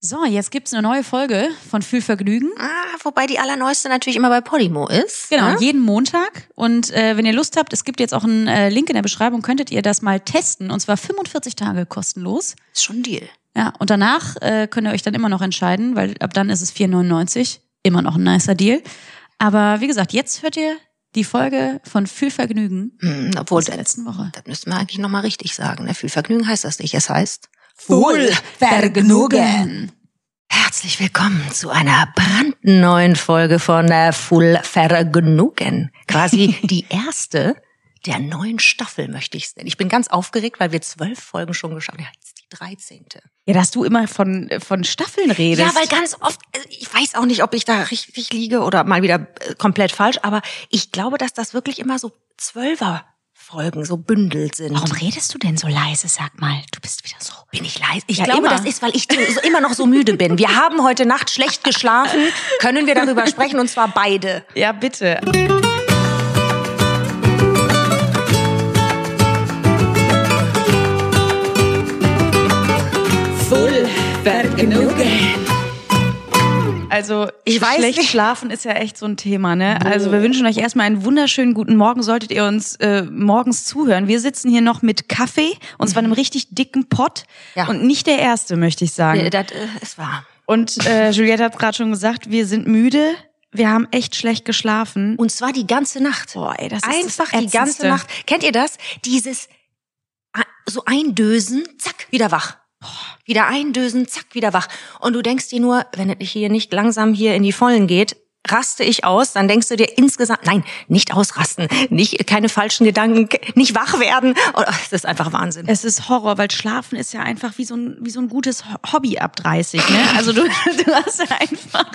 So, jetzt gibt's eine neue Folge von Fühlvergnügen. Ah, wobei die allerneueste natürlich immer bei Podimo ist. Genau, ne? jeden Montag. Und äh, wenn ihr Lust habt, es gibt jetzt auch einen äh, Link in der Beschreibung, könntet ihr das mal testen. Und zwar 45 Tage kostenlos. Ist schon ein Deal. Ja, und danach äh, könnt ihr euch dann immer noch entscheiden, weil ab dann ist es 4,99. Immer noch ein nicer Deal. Aber wie gesagt, jetzt hört ihr die Folge von Fühlvergnügen Hm, obwohl, aus der letzten Woche. das müssten wir eigentlich nochmal richtig sagen. Ne? Viel Vergnügen heißt das nicht. Es heißt Wohlvergnügen. Herzlich willkommen zu einer brandneuen Folge von äh, Full Vergnügen. Quasi die erste der neuen Staffel, möchte ich es nennen. Ich bin ganz aufgeregt, weil wir zwölf Folgen schon geschafft haben. Ja, jetzt die dreizehnte. Ja, dass du immer von, von Staffeln redest. Ja, weil ganz oft, äh, ich weiß auch nicht, ob ich da richtig liege oder mal wieder äh, komplett falsch, aber ich glaube, dass das wirklich immer so Zwölfer Folgen, so Bündel sind. Warum redest du denn so leise, sag mal? Du bist wieder so. bin ich leise? Ich Ja, glaube, immer. das ist, weil ich so, immer noch so müde bin. Wir haben heute Nacht schlecht geschlafen. Können wir darüber sprechen und zwar beide. Ja, bitte. Also Ich weiß schlecht nicht. schlafen ist ja echt so ein Thema, ne? Also wir wünschen euch erstmal einen wunderschönen guten Morgen. Solltet ihr uns äh, morgens zuhören. Wir sitzen hier noch mit Kaffee und zwar einem richtig dicken Pott Ja. und nicht der erste, möchte ich sagen. Das äh, ist wahr. Und äh, Juliette hat gerade schon gesagt, wir sind müde. Wir haben echt schlecht geschlafen. Und zwar die ganze Nacht. Boah, ey, das ist Einfach die ganze. Nacht. Kennt ihr das? Dieses so eindösen, zack, wieder wach. Wieder eindösen, zack, wieder wach. Und du denkst dir nur, wenn es hier nicht langsam hier in die Vollen geht, raste ich aus, dann denkst du dir insgesamt, nein, nicht ausrasten, nicht keine falschen Gedanken, nicht wach werden. Oh, Das ist einfach Wahnsinn. Es ist Horror, weil Schlafen ist ja einfach wie so ein, wie so ein gutes Ho- Hobby ab 30, ne? Also du, du hast ja einfach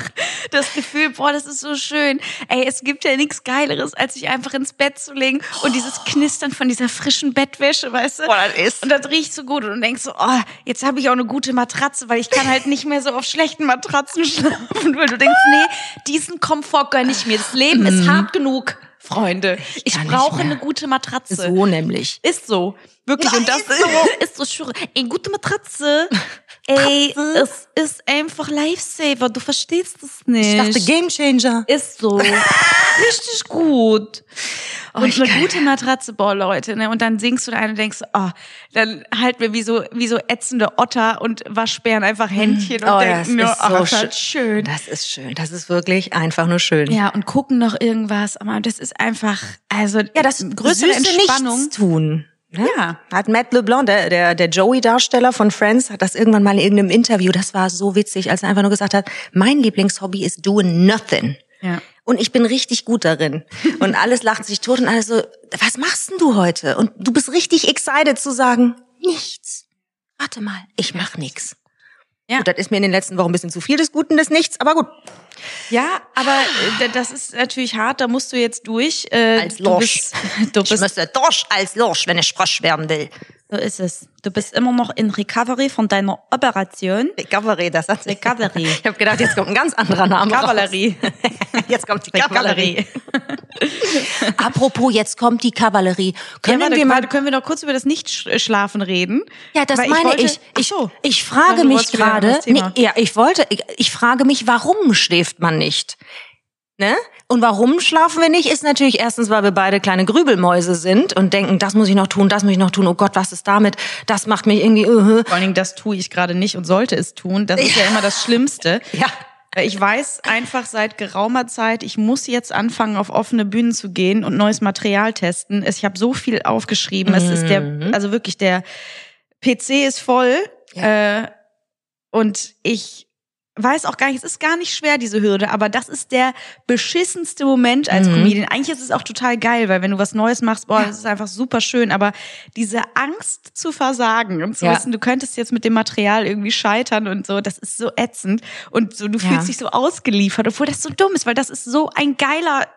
das Gefühl, boah, das ist so schön. Ey, es gibt ja nichts Geileres, als sich einfach ins Bett zu legen und dieses Knistern von dieser frischen Bettwäsche, weißt du? Boah, das ist- Und das riecht so gut und du denkst so, oh, jetzt habe ich auch eine gute Matratze, weil ich kann halt nicht mehr so auf schlechten Matratzen schlafen, weil du denkst, nee, diesen Komfort gönn ich mir. Das Leben ist hart genug, Freunde. Ich, nicht brauche eine gute Matratze. So nämlich. Ist so. Wirklich. Ja, und das ist so. ist so. Ey, gute Matratze. Ey, es ist einfach Lifesaver. Du verstehst es nicht. Ich dachte Gamechanger. ist so. Richtig gut. Und ich eine gute Matratze, boah, Leute, ne? Und dann singst du da ein und denkst, oh, dann halten wir wie so, wie so ätzende Otter und Waschbären einfach Händchen und Oh, denken nur, das ist oh, so das ist halt schön. Das ist schön. Das ist wirklich einfach nur schön. Ja, und gucken noch irgendwas, aber das ist einfach, also, Ja, das größere süße Entspannung. Nichts tun. Ne? Ja. Hat Matt LeBlanc, der, der, der Joey-Darsteller von Friends, hat das irgendwann mal in irgendeinem Interview, das war so witzig, als er einfach nur gesagt hat, mein Lieblingshobby ist doing nothing. Ja. Und ich bin richtig gut darin. Und alles lacht sich tot und alles so, was machst denn du heute? Und du bist richtig excited zu sagen, nichts. Warte mal, ich mach nix. Ja. Gut, das ist mir in den letzten Wochen ein bisschen zu viel des Guten des Nichts, aber gut. Ja, aber äh, das ist natürlich hart, da musst du jetzt durch. Äh, Als du Lorsch. bist, du Ich bist, müsste durch als Lorsch, wenn ich Frosch werden will. so ist es. Du bist immer noch in Recovery von deiner Operation. Recovery, das hat Recovery. Ich habe gedacht, jetzt kommt ein ganz anderer Name. Kavallerie. Jetzt kommt die Kavallerie. Apropos, jetzt kommt die Kavallerie. Ja, Können warte, wir mal? warte, können wir noch kurz über das Nicht-Schlafen reden? Ja, das Weil meine wollte- ich. Ich, so. ich frage mich gerade. Nee, ja, ich wollte. Ich, ich frage mich, warum schläft man nicht? Ne? Und warum schlafen wir nicht? Ist natürlich erstens, weil wir beide kleine Grübelmäuse sind und denken, das muss ich noch tun, das muss ich noch tun. Oh Gott, was ist damit? Das macht mich irgendwie. Uh, Vor allen Dingen, das tue ich gerade nicht und sollte es tun. Das ist ja immer das Schlimmste. Ja. Weil Ich weiß einfach seit geraumer Zeit, ich muss jetzt anfangen, auf offene Bühnen zu gehen und neues Material testen. Es- Ich habe so viel aufgeschrieben. Es ist der, also wirklich der PC ist voll äh, und ich weiß auch gar nicht, es ist gar nicht schwer, diese Hürde, aber das ist der beschissenste Moment als Mhm. Comedian. Eigentlich ist es auch total geil, weil wenn du was Neues machst, boah, das ist einfach super schön, aber diese Angst zu versagen und zu Ja. wissen, du könntest jetzt mit dem Material irgendwie scheitern und so, das ist so ätzend und so, du Ja. fühlst dich so ausgeliefert, obwohl das so dumm ist, weil das ist so ein geiler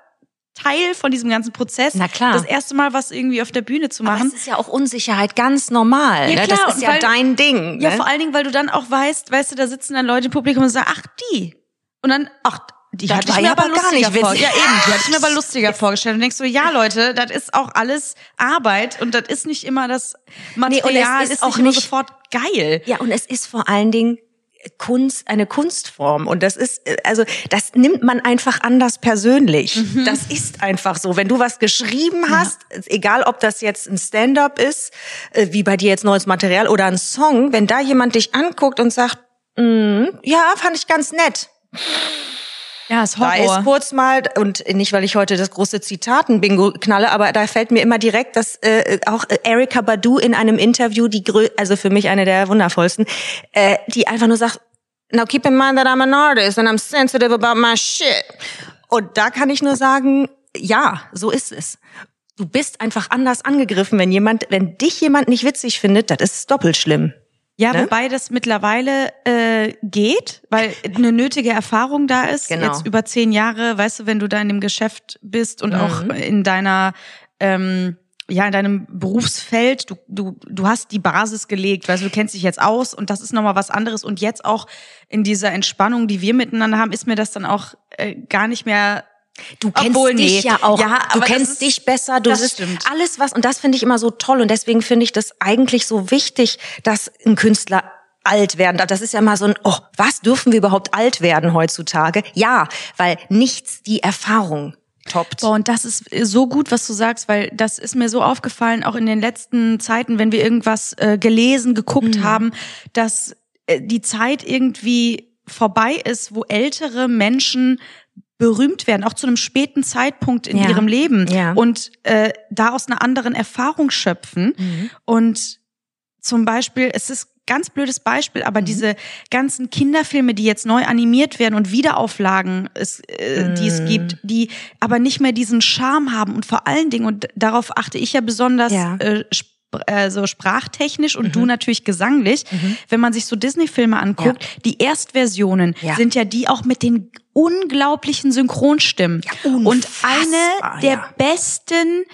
Teil von diesem ganzen Prozess. Na klar. Das erste Mal was irgendwie auf der Bühne zu Aber machen. es ist ja auch Unsicherheit ganz normal. Ja, ne? klar, das ist ja weil- dein Ding. Ja, ne? vor allen Dingen, weil du dann auch weißt, weißt du, da sitzen dann Leute im Publikum und sagen, ach, die. Und dann, ach, die Das hatte ich mir aber aber gar lustiger nicht vor. witzig. Ja, eben, die hatte ich mir aber lustiger vorgestellt. Und denkst du, ja, Leute, das ist auch alles Arbeit und das ist nicht immer das Material, ist ist, auch nicht nicht- sofort geil. Ja, und es ist vor allen Dingen, Kunst, eine Kunstform. Und das ist, äh, also das nimmt man einfach anders persönlich. Mhm. Das ist einfach so. Wenn du was geschrieben hast, ja. egal ob das jetzt ein Stand-up ist, äh, wie bei dir jetzt neues Material oder ein Song, wenn da jemand dich anguckt und sagt, mm, ja, fand ich ganz nett. Ja, ist Horror. Da ist kurz mal, und nicht, weil ich heute das große Zitaten-Bingo knalle, aber da fällt mir immer direkt, dass äh, auch Erika Badu in einem Interview, die grö also für mich eine der wundervollsten, äh, die einfach nur sagt, now keep in mind that I'm an artist and I'm sensitive about my shit. Und da kann ich nur sagen, ja, so ist es. Du bist einfach anders angegriffen, wenn jemand, wenn dich jemand nicht witzig findet, das ist doppelt schlimm. Ja, ne? wobei das mittlerweile äh, geht, weil eine nötige Erfahrung da ist. Genau. Jetzt über zehn Jahre, weißt du, wenn du da in dem Geschäft bist und mhm. auch in deiner ähm, ja, in deinem Berufsfeld, du, du, du hast die Basis gelegt, weißt du, du kennst dich jetzt aus und das ist nochmal was anderes. Und jetzt auch in dieser Entspannung, die wir miteinander haben, ist mir das dann auch äh, gar nicht mehr Du kennst Obwohl, dich nee. ja auch. Ja, du kennst ist, dich besser. Du das stimmt. alles was und das finde ich immer so toll und deswegen finde ich das eigentlich so wichtig, dass ein Künstler alt werden darf. Das ist ja immer so ein, oh, was dürfen wir überhaupt alt werden heutzutage? Ja, weil nichts die Erfahrung toppt. Boah, und das ist so gut, was du sagst, weil das ist mir so aufgefallen, auch in den letzten Zeiten, wenn wir irgendwas äh, gelesen, geguckt mhm. haben, dass äh, die Zeit irgendwie vorbei ist, wo ältere Menschen berühmt werden, auch zu einem späten Zeitpunkt in ja. ihrem Leben ja. und äh, da aus einer anderen Erfahrung schöpfen. Mhm. Und zum Beispiel, es ist ganz blödes Beispiel, aber mhm. diese ganzen Kinderfilme, die jetzt neu animiert werden und Wiederauflagen, es, äh, mhm. die es mhm. gibt, die aber nicht mehr diesen Charme haben und vor allen Dingen, und darauf achte ich ja besonders, ja. Äh, äh, so sprachtechnisch und mhm. du natürlich gesanglich. Mhm. Wenn man sich so Disney-Filme anguckt, ja. die Erstversionen ja. sind ja die auch mit den unglaublichen Synchronstimmen. Ja, und eine der besten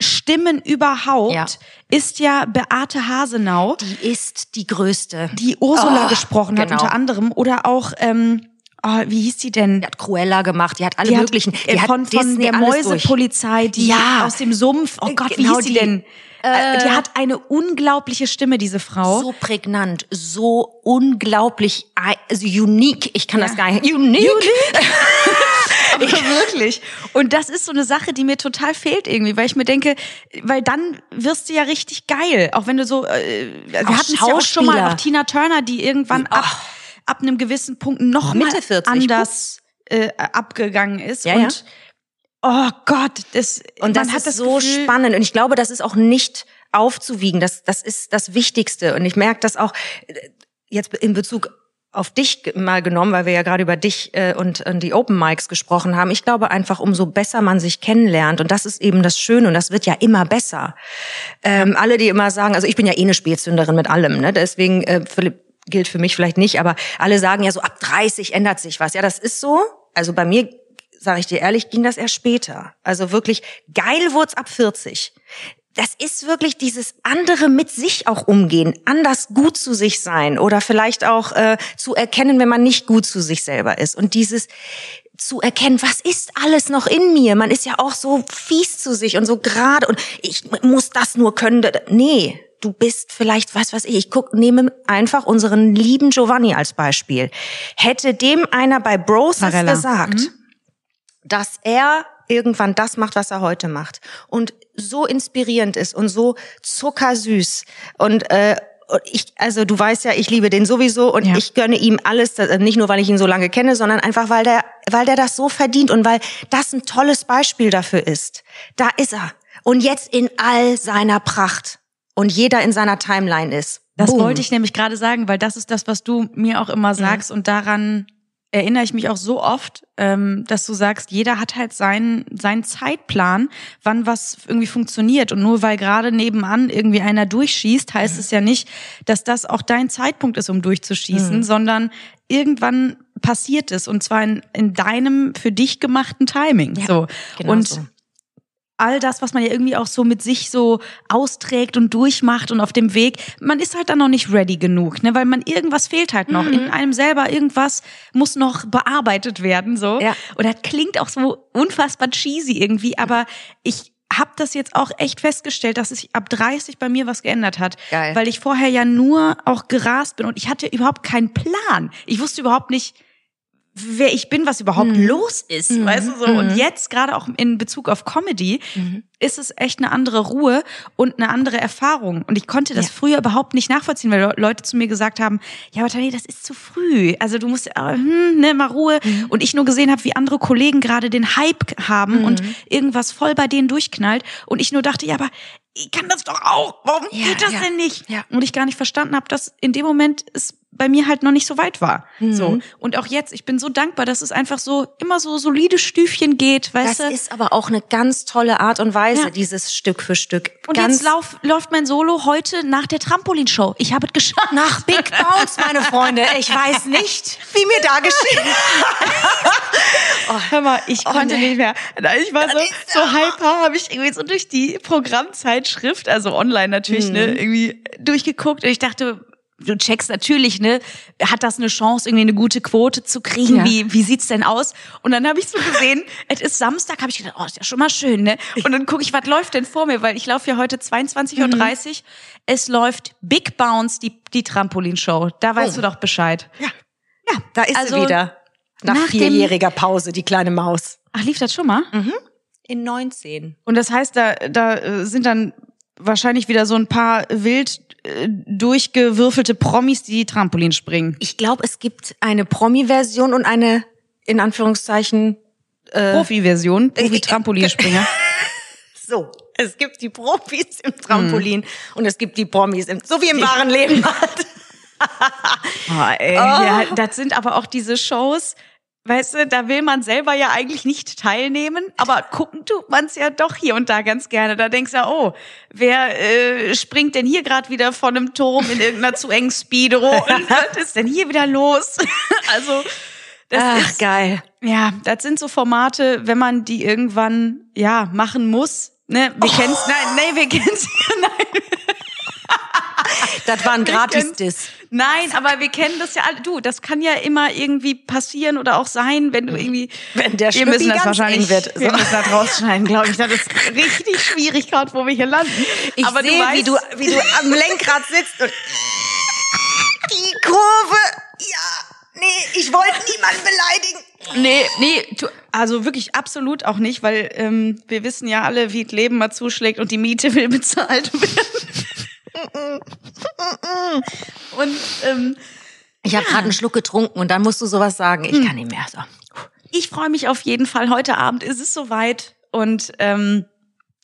Stimmen überhaupt ja. ist ja Beate Hasenau. Die ist die größte. Die Ursula oh, gesprochen hat genau. unter anderem. Oder auch, ähm, oh, wie hieß die denn? Die hat Cruella gemacht, die hat alle die möglichen. Hat, die von, hat von der Mäusepolizei, die ja. aus dem Sumpf. Oh Gott, wie genau hieß die denn? Äh, die hat eine unglaubliche Stimme, diese Frau. So prägnant, so unglaublich, also unique. Ich kann ja. das gar nicht. Unique? unique. Aber wirklich. Und das ist so eine Sache, die mir total fehlt irgendwie, weil ich mir denke, weil dann wirst du ja richtig geil. Auch wenn du so, äh, wir hatten es ja auch schon mal, auch Tina Turner, die irgendwann ab, ab einem gewissen Punkt noch Mitte 40, anders äh, abgegangen ist. Ja, und ja oh Gott, das und das ist das so Gefühl, spannend und ich glaube, das ist auch nicht aufzuwiegen. Das das ist das Wichtigste und ich merke das auch äh, jetzt in Bezug auf dich mal genommen, weil wir ja gerade über dich äh, und, und die Open Mics gesprochen haben. Ich glaube einfach, umso besser man sich kennenlernt und das ist eben das Schöne und das wird ja immer besser. Ähm, alle, die immer sagen, also ich bin ja eh eine Spätzünderin mit allem, ne? Deswegen äh, Philipp gilt für mich vielleicht nicht, aber alle sagen ja so ab 30 ändert sich was. Ja, das ist so. Also bei mir sage ich dir ehrlich, ging das erst später. Also wirklich geil wurd's ab 40. Das ist wirklich dieses andere mit sich auch umgehen, anders gut zu sich sein oder vielleicht auch äh, zu erkennen, wenn man nicht gut zu sich selber ist. Und dieses zu erkennen, was ist alles noch in mir? Man ist ja auch so fies zu sich und so gerade und ich muss das nur können. Nee, du bist vielleicht, was weiß ich, ich guck, nehme einfach unseren lieben Giovanni als Beispiel. Hätte dem einer bei Bros gesagt, mhm dass er irgendwann das macht, was er heute macht und so inspirierend ist und so zuckersüß und äh, ich, also du weißt ja, ich liebe den sowieso und ja. ich gönne ihm alles, nicht nur weil ich ihn so lange kenne, sondern einfach weil der, weil der das so verdient und weil das ein tolles Beispiel dafür ist. Da ist er und jetzt in all seiner Pracht und jeder in seiner Timeline ist. Das Boom. wollte ich nämlich gerade sagen, weil das ist das, was du mir auch immer sagst mhm. und daran erinnere ich mich auch so oft, ähm, dass du sagst, jeder hat halt seinen, seinen Zeitplan, wann was irgendwie funktioniert. Und nur weil gerade nebenan irgendwie einer durchschießt, heißt mhm. es ja nicht, dass das auch dein Zeitpunkt ist, um durchzuschießen, mhm. sondern irgendwann passiert es und zwar in, in deinem für dich gemachten Timing. Ja, so. Genau und so all das, was man ja irgendwie auch so mit sich so austrägt und durchmacht und auf dem Weg, man ist halt dann noch nicht ready genug, ne, weil man irgendwas fehlt halt noch. Mhm. In einem selber irgendwas muss noch bearbeitet werden, so. Ja. Und das klingt auch so unfassbar cheesy irgendwie, aber ich habe das jetzt auch echt festgestellt, dass sich ab 30 bei mir was geändert hat. Geil. Weil ich vorher ja nur auch gerast bin und ich hatte überhaupt keinen Plan. Ich wusste überhaupt nicht, wer ich bin, was überhaupt Mhm. los ist, weißt du so. Und jetzt gerade auch in Bezug auf Comedy Mhm. ist es echt eine andere Ruhe und eine andere Erfahrung. Und ich konnte das Ja. früher überhaupt nicht nachvollziehen, weil Le- Leute zu mir gesagt haben, ja, aber Tani, das ist zu früh. Also du musst, äh, hm, ne, mal Ruhe. Mhm. Und ich nur gesehen habe, wie andere Kollegen gerade den Hype haben und Mhm. irgendwas voll bei denen durchknallt. Und ich nur dachte, ja, aber ich kann das doch auch. Warum Ja, geht das ja. denn nicht? Und ich gar nicht verstanden habe, dass in dem Moment es bei mir halt noch nicht so weit war. Mhm. So. Und auch jetzt, ich bin so dankbar, dass es einfach so immer so solide Stüfchen geht, weißt Das du? ist aber auch eine ganz tolle Art und Weise, Ja. dieses Stück für Stück. Und ganz jetzt lauf, läuft mein Solo heute nach der Trampolinshow. Ich habe es geschafft. nach Big Bounce, meine Freunde. Ich weiß nicht, wie mir da geschieht. Hör mal, ich konnte nee. nicht mehr. Ich war so, so hyper, habe ich irgendwie so durch die Programmzeitschrift, also online natürlich, ne, irgendwie durchgeguckt und ich dachte, du checkst natürlich, ne, hat das eine Chance, irgendwie eine gute Quote zu kriegen? Ja. Wie, wie sieht's denn aus? Und dann habe ich so gesehen, es ist Samstag, habe ich gedacht, oh, ist ja schon mal schön, ne? Und dann gucke ich, was läuft denn vor mir, weil ich laufe ja heute 22.30 Uhr. Es läuft Big Bounce, die, die Trampolinshow. Da weißt Oh. du doch Bescheid. Ja, da ist Also, sie wieder. Nach, nach vierjähriger Pause, die kleine Maus. Ach, lief das schon mal? In 19. Und das heißt, da, da äh, sind dann wahrscheinlich wieder so ein paar wild äh, durchgewürfelte Promis, die Trampolin springen. Ich glaube, es gibt eine Promi-Version und eine, in Anführungszeichen, Profi-Version, Profi-Trampolinspringer. so. Es gibt die Profis im Trampolin und es gibt die Promis im, so wie im wahren Leben halt. Oh, ey, Ja, das sind aber auch diese Shows, weißt du, da will man selber ja eigentlich nicht teilnehmen, aber gucken tut man's ja doch hier und da ganz gerne. Da denkst du, ja, oh, wer äh, springt denn hier gerade wieder von einem Turm in irgendeiner zu engen Speedo? Und was ist denn hier wieder los? also, das Ach, ist geil. Ja, das sind so Formate, wenn man die irgendwann ja machen muss. Ne, wir kennen's, nein, nee, wir kennen's, nein, Das war ein Wir Gratis-Diss. nein, aber wir kennen das ja alle. Du, das kann ja immer irgendwie passieren oder auch sein, wenn du irgendwie. Wenn der wir müssen das wahrscheinlich, wird. wir So. müssen das rausschneiden, glaube ich. Das ist richtig schwierig gerade, wo wir hier landen. Ich aber sehe, du weißt, wie du, wie du am Lenkrad sitzt und die Kurve. Ja, nee, ich wollte niemanden beleidigen. Nee, nee, tu, also wirklich absolut auch nicht, weil ähm, wir wissen ja alle, wie das Leben mal zuschlägt und die Miete will bezahlt werden. Und ähm, Ich habe gerade einen Schluck getrunken und dann musst du sowas sagen. Ich kann nicht mehr. So. ich freue mich auf jeden Fall. Heute Abend ist es soweit und ähm,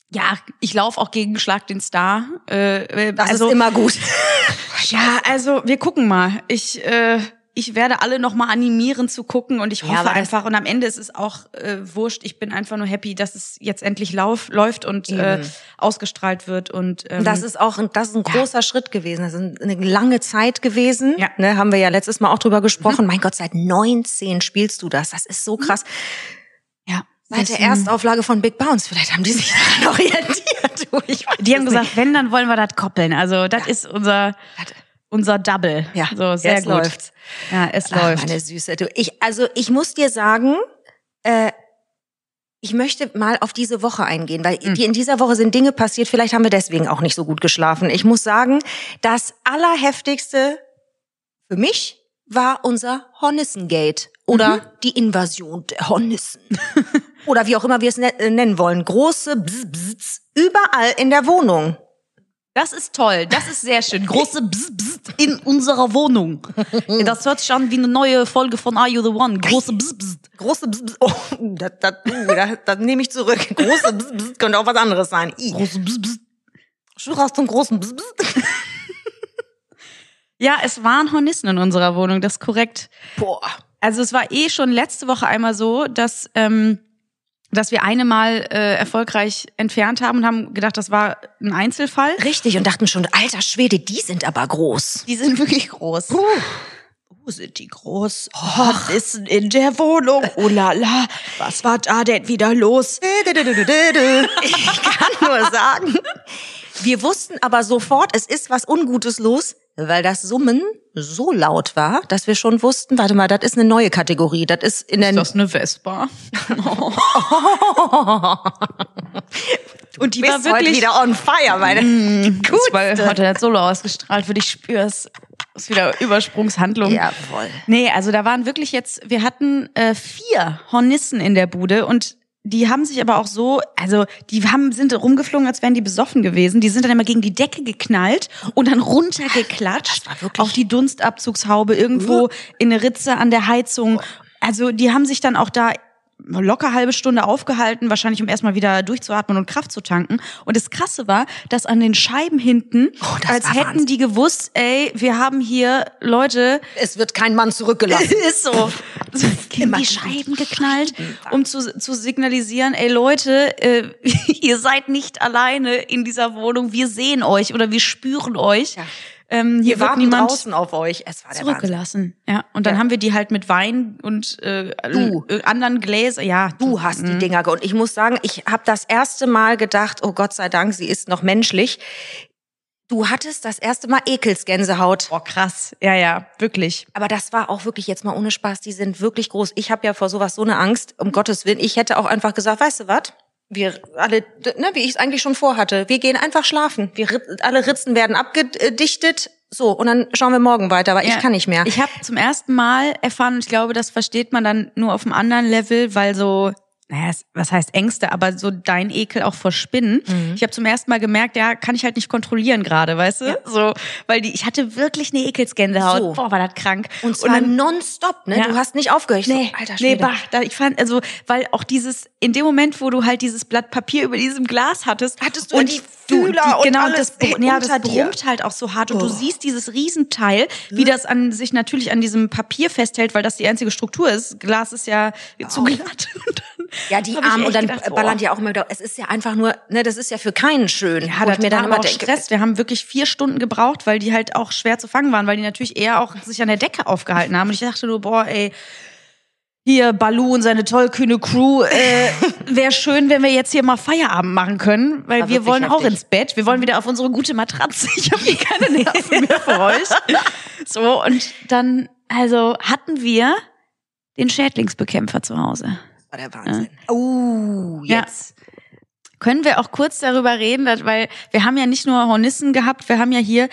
ja, ich laufe auch gegen Schlag den Star. Äh, äh, Das also, ist immer gut. Ja, also wir gucken mal. Ich äh, ich werde alle noch mal animieren zu gucken und ich hoffe das- einfach und am Ende ist es auch äh, wurscht. Ich bin einfach nur happy, dass es jetzt endlich lauf, läuft und äh, ausgestrahlt wird und ähm, Das ist auch ein, das ist ein großer Schritt gewesen. Das ist eine lange Zeit gewesen. Ja. Ne, haben wir ja letztes Mal auch drüber gesprochen. Mein Gott, seit 19 spielst du das. Das ist so krass. ja. Seit Das, der ähm, ersten Auflage von Big Bounce. Vielleicht haben die sich daran orientiert. Du, Die haben es gesagt, wenn, dann wollen wir das koppeln. Also das ist unser nicht. Unser Double. Ja, so sehr jetzt gut. läuft's. Ja, es Ach, läuft. meine Süße. Du, ich, also ich muss dir sagen, äh, ich möchte mal auf diese Woche eingehen, weil Hm. die, in dieser Woche sind Dinge passiert, vielleicht haben wir deswegen auch nicht so gut geschlafen. Ich muss sagen, das Allerheftigste für mich war unser Hornissengate oder Mhm. die Invasion der Hornissen. oder wie auch immer wir es ne äh, nennen wollen. Große Bzz, Bzz, überall in der Wohnung. Das ist toll, das ist sehr schön. Große Bzz, Bzz in unserer Wohnung. Das hört sich an wie eine neue Folge von Are You the One? Große Bzz, Bzz. Große Bzz, Bzz, oh, das, das, das, das nehme ich zurück. Große Bzz, Bzz könnte auch was anderes sein. I. Große Bzz, Bzz. Du hast einen großen Bzz, Bzz. Ja, es waren Hornissen in unserer Wohnung, das ist korrekt. Boah. Also es war eh schon letzte Woche einmal so, dass ähm, dass wir eine mal äh, erfolgreich entfernt haben und haben gedacht, das war ein Einzelfall. Richtig, und dachten schon, alter Schwede, die sind aber groß. Die sind wirklich groß. Oh, sind die groß? Oh, was ist denn in der Wohnung? Oh la la, was war da denn wieder los? Ich kann nur sagen, wir wussten aber sofort, es ist was Ungutes los, weil das Summen so laut war, dass wir schon wussten, warte mal, das ist eine neue Kategorie. Das ist in der Ist das eine Vespa? Und die bist war wirklich heute wieder on fire, meine Mm, Gut. war heute hat Solo ausgestrahlt, würde ich spüren. Es ist wieder Übersprungshandlung. Jawohl. Nee, also da waren wirklich jetzt, wir hatten äh, vier Hornissen in der Bude und die haben sich aber auch so, also die haben, sind rumgeflogen, als wären die besoffen gewesen. Die sind dann immer gegen die Decke geknallt und dann runtergeklatscht auf die Dunstabzugshaube irgendwo in eine Ritze an der Heizung. Also die haben sich dann auch da locker halbe Stunde aufgehalten, wahrscheinlich um erstmal wieder durchzuatmen und Kraft zu tanken. Und das Krasse war, dass an den Scheiben hinten, Oh, als hätten Wahnsinn. die gewusst, ey, wir haben hier Leute, Es wird kein Mann zurückgelassen. ist so. die die Scheiben geknallt, um zu, zu signalisieren, ey Leute, äh, ihr seid nicht alleine in dieser Wohnung, wir sehen euch oder wir spüren euch. Ja. Ähm, hier Wir wird niemand draußen auf euch. Es war der Wahnsinn. zurückgelassen. Ja, und dann Ja. haben wir die halt mit Wein und äh, Du. äh, anderen Gläser, ja. Du hast Mhm. die Dinger ge- und ich muss sagen, ich habe das erste Mal gedacht, oh Gott sei Dank, sie ist noch menschlich. Du hattest das erste Mal Ekelsgänsehaut. Oh, krass. Ja, ja, wirklich. Aber das war auch wirklich jetzt mal ohne Spaß. Die sind wirklich groß. Ich habe ja vor sowas so eine Angst. Um Gottes Willen. Ich hätte auch einfach gesagt, weißt du was? Wir alle, ne, wie ich es eigentlich schon vorhatte. Wir gehen einfach schlafen. Wir alle Ritzen werden abgedichtet. So und dann schauen wir morgen weiter. Aber ich Ja. kann nicht mehr. Ich habe zum ersten Mal erfahren, und ich glaube, das versteht man dann nur auf einem anderen Level, weil so, naja, was heißt Ängste, aber so dein Ekel auch vor Spinnen. Mhm. Ich habe zum ersten Mal gemerkt, ja, kann ich halt nicht kontrollieren gerade, weißt du? Ja. So, weil die, ich hatte wirklich eine Ekelsgänsehaut. So. Boah, war das krank. und zwar dann- nonstop. Ne? Ja. Du hast nicht aufgehört. Ich Nee, so, alter nee, Schwede. bah, da, ich fand, also, weil auch dieses, in dem Moment, wo du halt dieses Blatt Papier über diesem Glas hattest. Hattest du ja die Fühler die, und genau, alles das, ja, das brummt halt auch so hart und du Oh. siehst dieses Riesenteil, wie das an sich natürlich an diesem Papier festhält, weil das die einzige Struktur ist. Glas ist ja zu glatt. Ja, die hab ich Arme echt und dann gedacht, ballern boah. die auch immer wieder. Es ist ja einfach nur, ne, das ist ja für keinen schön. Ja, ich mir dann immer denke, Stress. Wir haben wirklich vier Stunden gebraucht, weil die halt auch schwer zu fangen waren, weil die natürlich eher auch sich an der Decke aufgehalten haben. Und ich dachte nur, boah, ey, hier Balu und seine tollkühne Crew, äh, wäre schön, wenn wir jetzt hier mal Feierabend machen können, weil War wir wollen auch ins Bett. Wir wollen wieder auf unsere gute Matratze. Ich habe hier keine Nerven mehr für euch. So, und dann, also hatten wir den Schädlingsbekämpfer zu Hause. War der Wahnsinn. Oh, Ja. jetzt. Können wir auch kurz darüber reden, dass- weil wir haben ja nicht nur Hornissen gehabt, wir haben ja hier,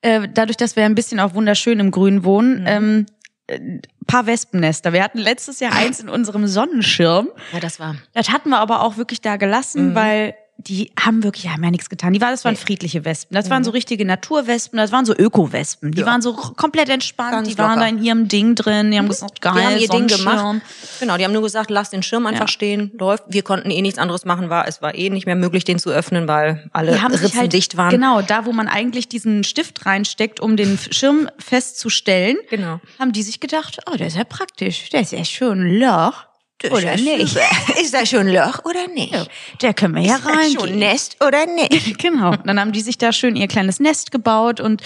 äh, dadurch, dass wir ein bisschen auch wunderschön im Grün wohnen, ähm, äh, paar Wespennester. Wir hatten letztes Jahr eins in unserem Sonnenschirm. Ja, das war. Das hatten wir aber auch wirklich da gelassen, weil die haben wirklich, haben ja nichts getan. Die waren, das waren friedliche Wespen. Das waren so richtige Naturwespen, das waren so Öko-Wespen. Die Ja. waren so komplett entspannt, Ganz die waren locker. da in ihrem Ding drin, die haben gesagt, geil, Die haben ihr Ding gemacht. Genau, die haben nur gesagt, lass den Schirm einfach Ja. stehen, läuft. Wir konnten eh nichts anderes machen, war es war eh nicht mehr möglich, den zu öffnen, weil alle Ritzen halt, dicht waren. Genau, da wo man eigentlich diesen Stift reinsteckt, um den Schirm festzustellen, Genau. haben die sich gedacht, oh, der ist ja praktisch, der ist ja schon ein Loch. Oder nicht? Ist da schon ein Loch oder nicht? Ja, Der können wir ja Ist da schon ein rein. Nest oder nicht? Genau. Dann haben die sich da schön ihr kleines Nest gebaut und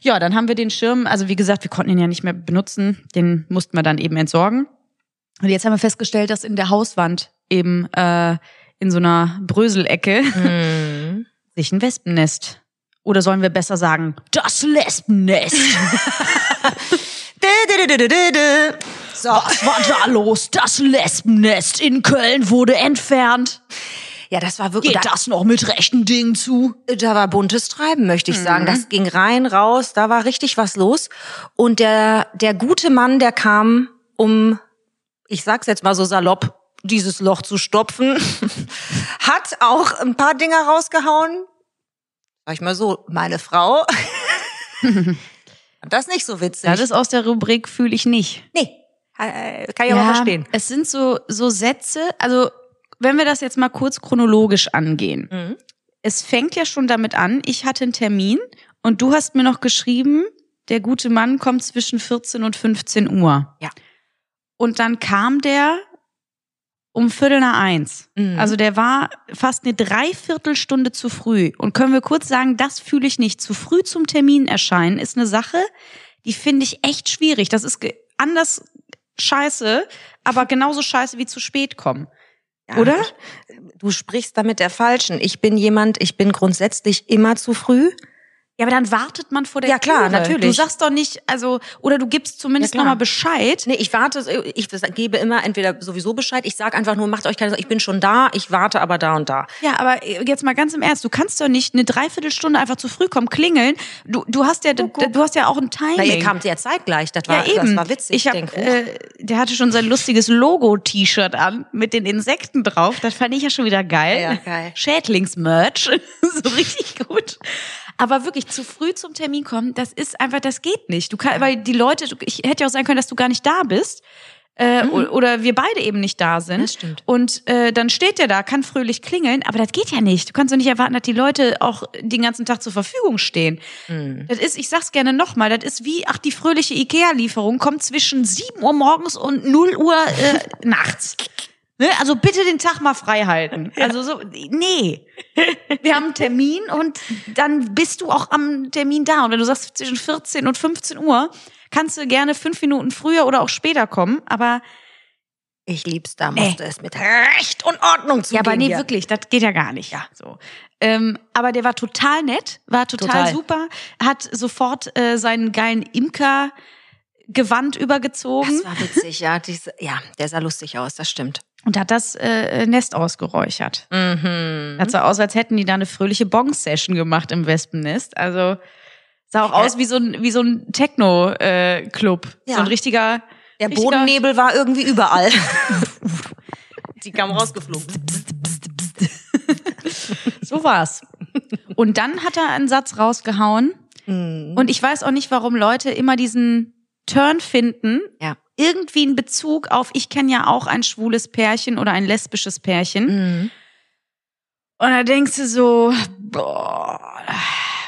ja, dann haben wir den Schirm, also wie gesagt, wir konnten ihn ja nicht mehr benutzen, den mussten wir dann eben entsorgen. Und jetzt haben wir festgestellt, dass in der Hauswand eben äh, in so einer Bröselecke Mhm. sich ein Wespennest. Oder sollen wir besser sagen, das Lesbennest? So. Was war da los? Das Lesbennest in Köln wurde entfernt. Ja, das war wirklich. Geht Da, das noch mit rechten Dingen zu? da war buntes Treiben, möchte ich sagen. Mhm. Das ging rein, raus, da war richtig was los. Und der, der gute Mann, der kam, um, ich sag's jetzt mal so salopp, dieses Loch zu stopfen, hat auch ein paar Dinger rausgehauen. Sag ich mal so, meine Frau. Das nicht so witzig. Das ist aus der Rubrik fühle ich nicht. nee, kann ich aber verstehen. Es sind so, so Sätze, also wenn wir das jetzt mal kurz chronologisch angehen. Mhm. Es fängt ja schon damit an, ich hatte einen Termin und du hast mir noch geschrieben, der gute Mann kommt zwischen 14 und 15 Uhr. Ja. Und dann kam der um Viertel nach eins. Mhm. Also der war fast eine Dreiviertelstunde zu früh. Und können wir kurz sagen, das fühle ich nicht. Zu früh zum Termin erscheinen ist eine Sache, die finde ich echt schwierig. Das ist anders scheiße, aber genauso scheiße wie zu spät kommen. Ja, Oder? Du sprichst da mit der Falschen. Ich bin jemand, ich bin grundsätzlich immer zu früh. Ja, aber dann wartet man vor der Ja, klar, Türe. natürlich. Du sagst doch nicht, also, oder du gibst zumindest Ja, nochmal Bescheid. Nee, ich warte, ich gebe immer entweder sowieso Bescheid, ich sag einfach nur, macht euch keine Sorgen, ich bin schon da, ich warte aber da und da. Ja, aber jetzt mal ganz im Ernst, du kannst doch nicht eine Dreiviertelstunde einfach zu früh kommen, klingeln. Du, du hast ja, du, du hast ja auch ein Timing. Na, ihr kamt ja zeitgleich, das war, ja, eben. das war witzig. Ich hab, denk, äh, der hatte schon sein lustiges Logo-T-Shirt an mit den Insekten drauf. Das fand ich ja schon wieder geil. Ja, geil. Schädlingsmerch. so richtig gut. Aber wirklich zu früh zum Termin kommen, das ist einfach, das geht nicht. Du kann, weil die Leute, ich hätte ja auch sein können, dass du gar nicht da bist. Äh, o- Oder wir beide eben nicht da sind. Mhm. Das stimmt. Und äh, dann steht der da, kann fröhlich klingeln, aber das geht ja nicht. Du kannst doch nicht erwarten, dass die Leute auch den ganzen Tag zur Verfügung stehen. Mhm. Das ist, ich sag's gerne nochmal, das ist wie, ach, die fröhliche Ikea-Lieferung kommt zwischen 7 Uhr morgens und 0 Uhr äh, nachts. Ne? Also bitte den Tag mal frei halten. Also so, nee. Wir haben einen Termin und dann bist du auch am Termin da. Und wenn du sagst zwischen 14 und 15 Uhr, kannst du gerne fünf Minuten früher oder auch später kommen, aber ich lieb's, da musste es mit Recht und Ordnung zugehen. Ja, aber nee, hier. wirklich, das geht ja gar nicht. Ja, so. Ähm, aber der war total nett, war total, Total. super, hat sofort äh, seinen geilen Imker-Gewand übergezogen Das war witzig, ja. Diese, ja, der sah lustig aus, das stimmt. Und hat das äh, Nest ausgeräuchert. Mhm. Hat so aus, als hätten die da eine fröhliche Bong-Session gemacht im Wespennest. Also sah auch Ja. aus wie so ein, wie so ein Techno-Club. Ja. So ein richtiger. Der richtiger- Bodennebel war irgendwie überall. Die kamen rausgeflogen. So war's. Und dann hat er einen Satz rausgehauen. Mhm. Und ich weiß auch nicht, warum Leute immer diesen Turn finden. Ja. Irgendwie in Bezug auf, ich kenne ja auch ein schwules Pärchen oder ein lesbisches Pärchen. Mhm. Und da denkst du so, boah,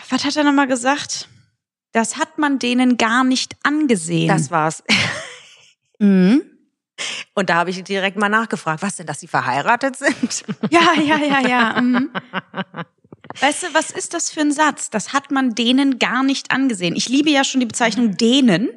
was hat er nochmal gesagt? Das hat man denen gar nicht angesehen. Das war's. mhm. Und da habe ich direkt mal nachgefragt, was denn, dass sie verheiratet sind? Ja, ja, ja, ja. Mhm. Weißt du, was ist das für ein Satz? Das hat man denen gar nicht angesehen. Ich liebe ja schon die Bezeichnung denen,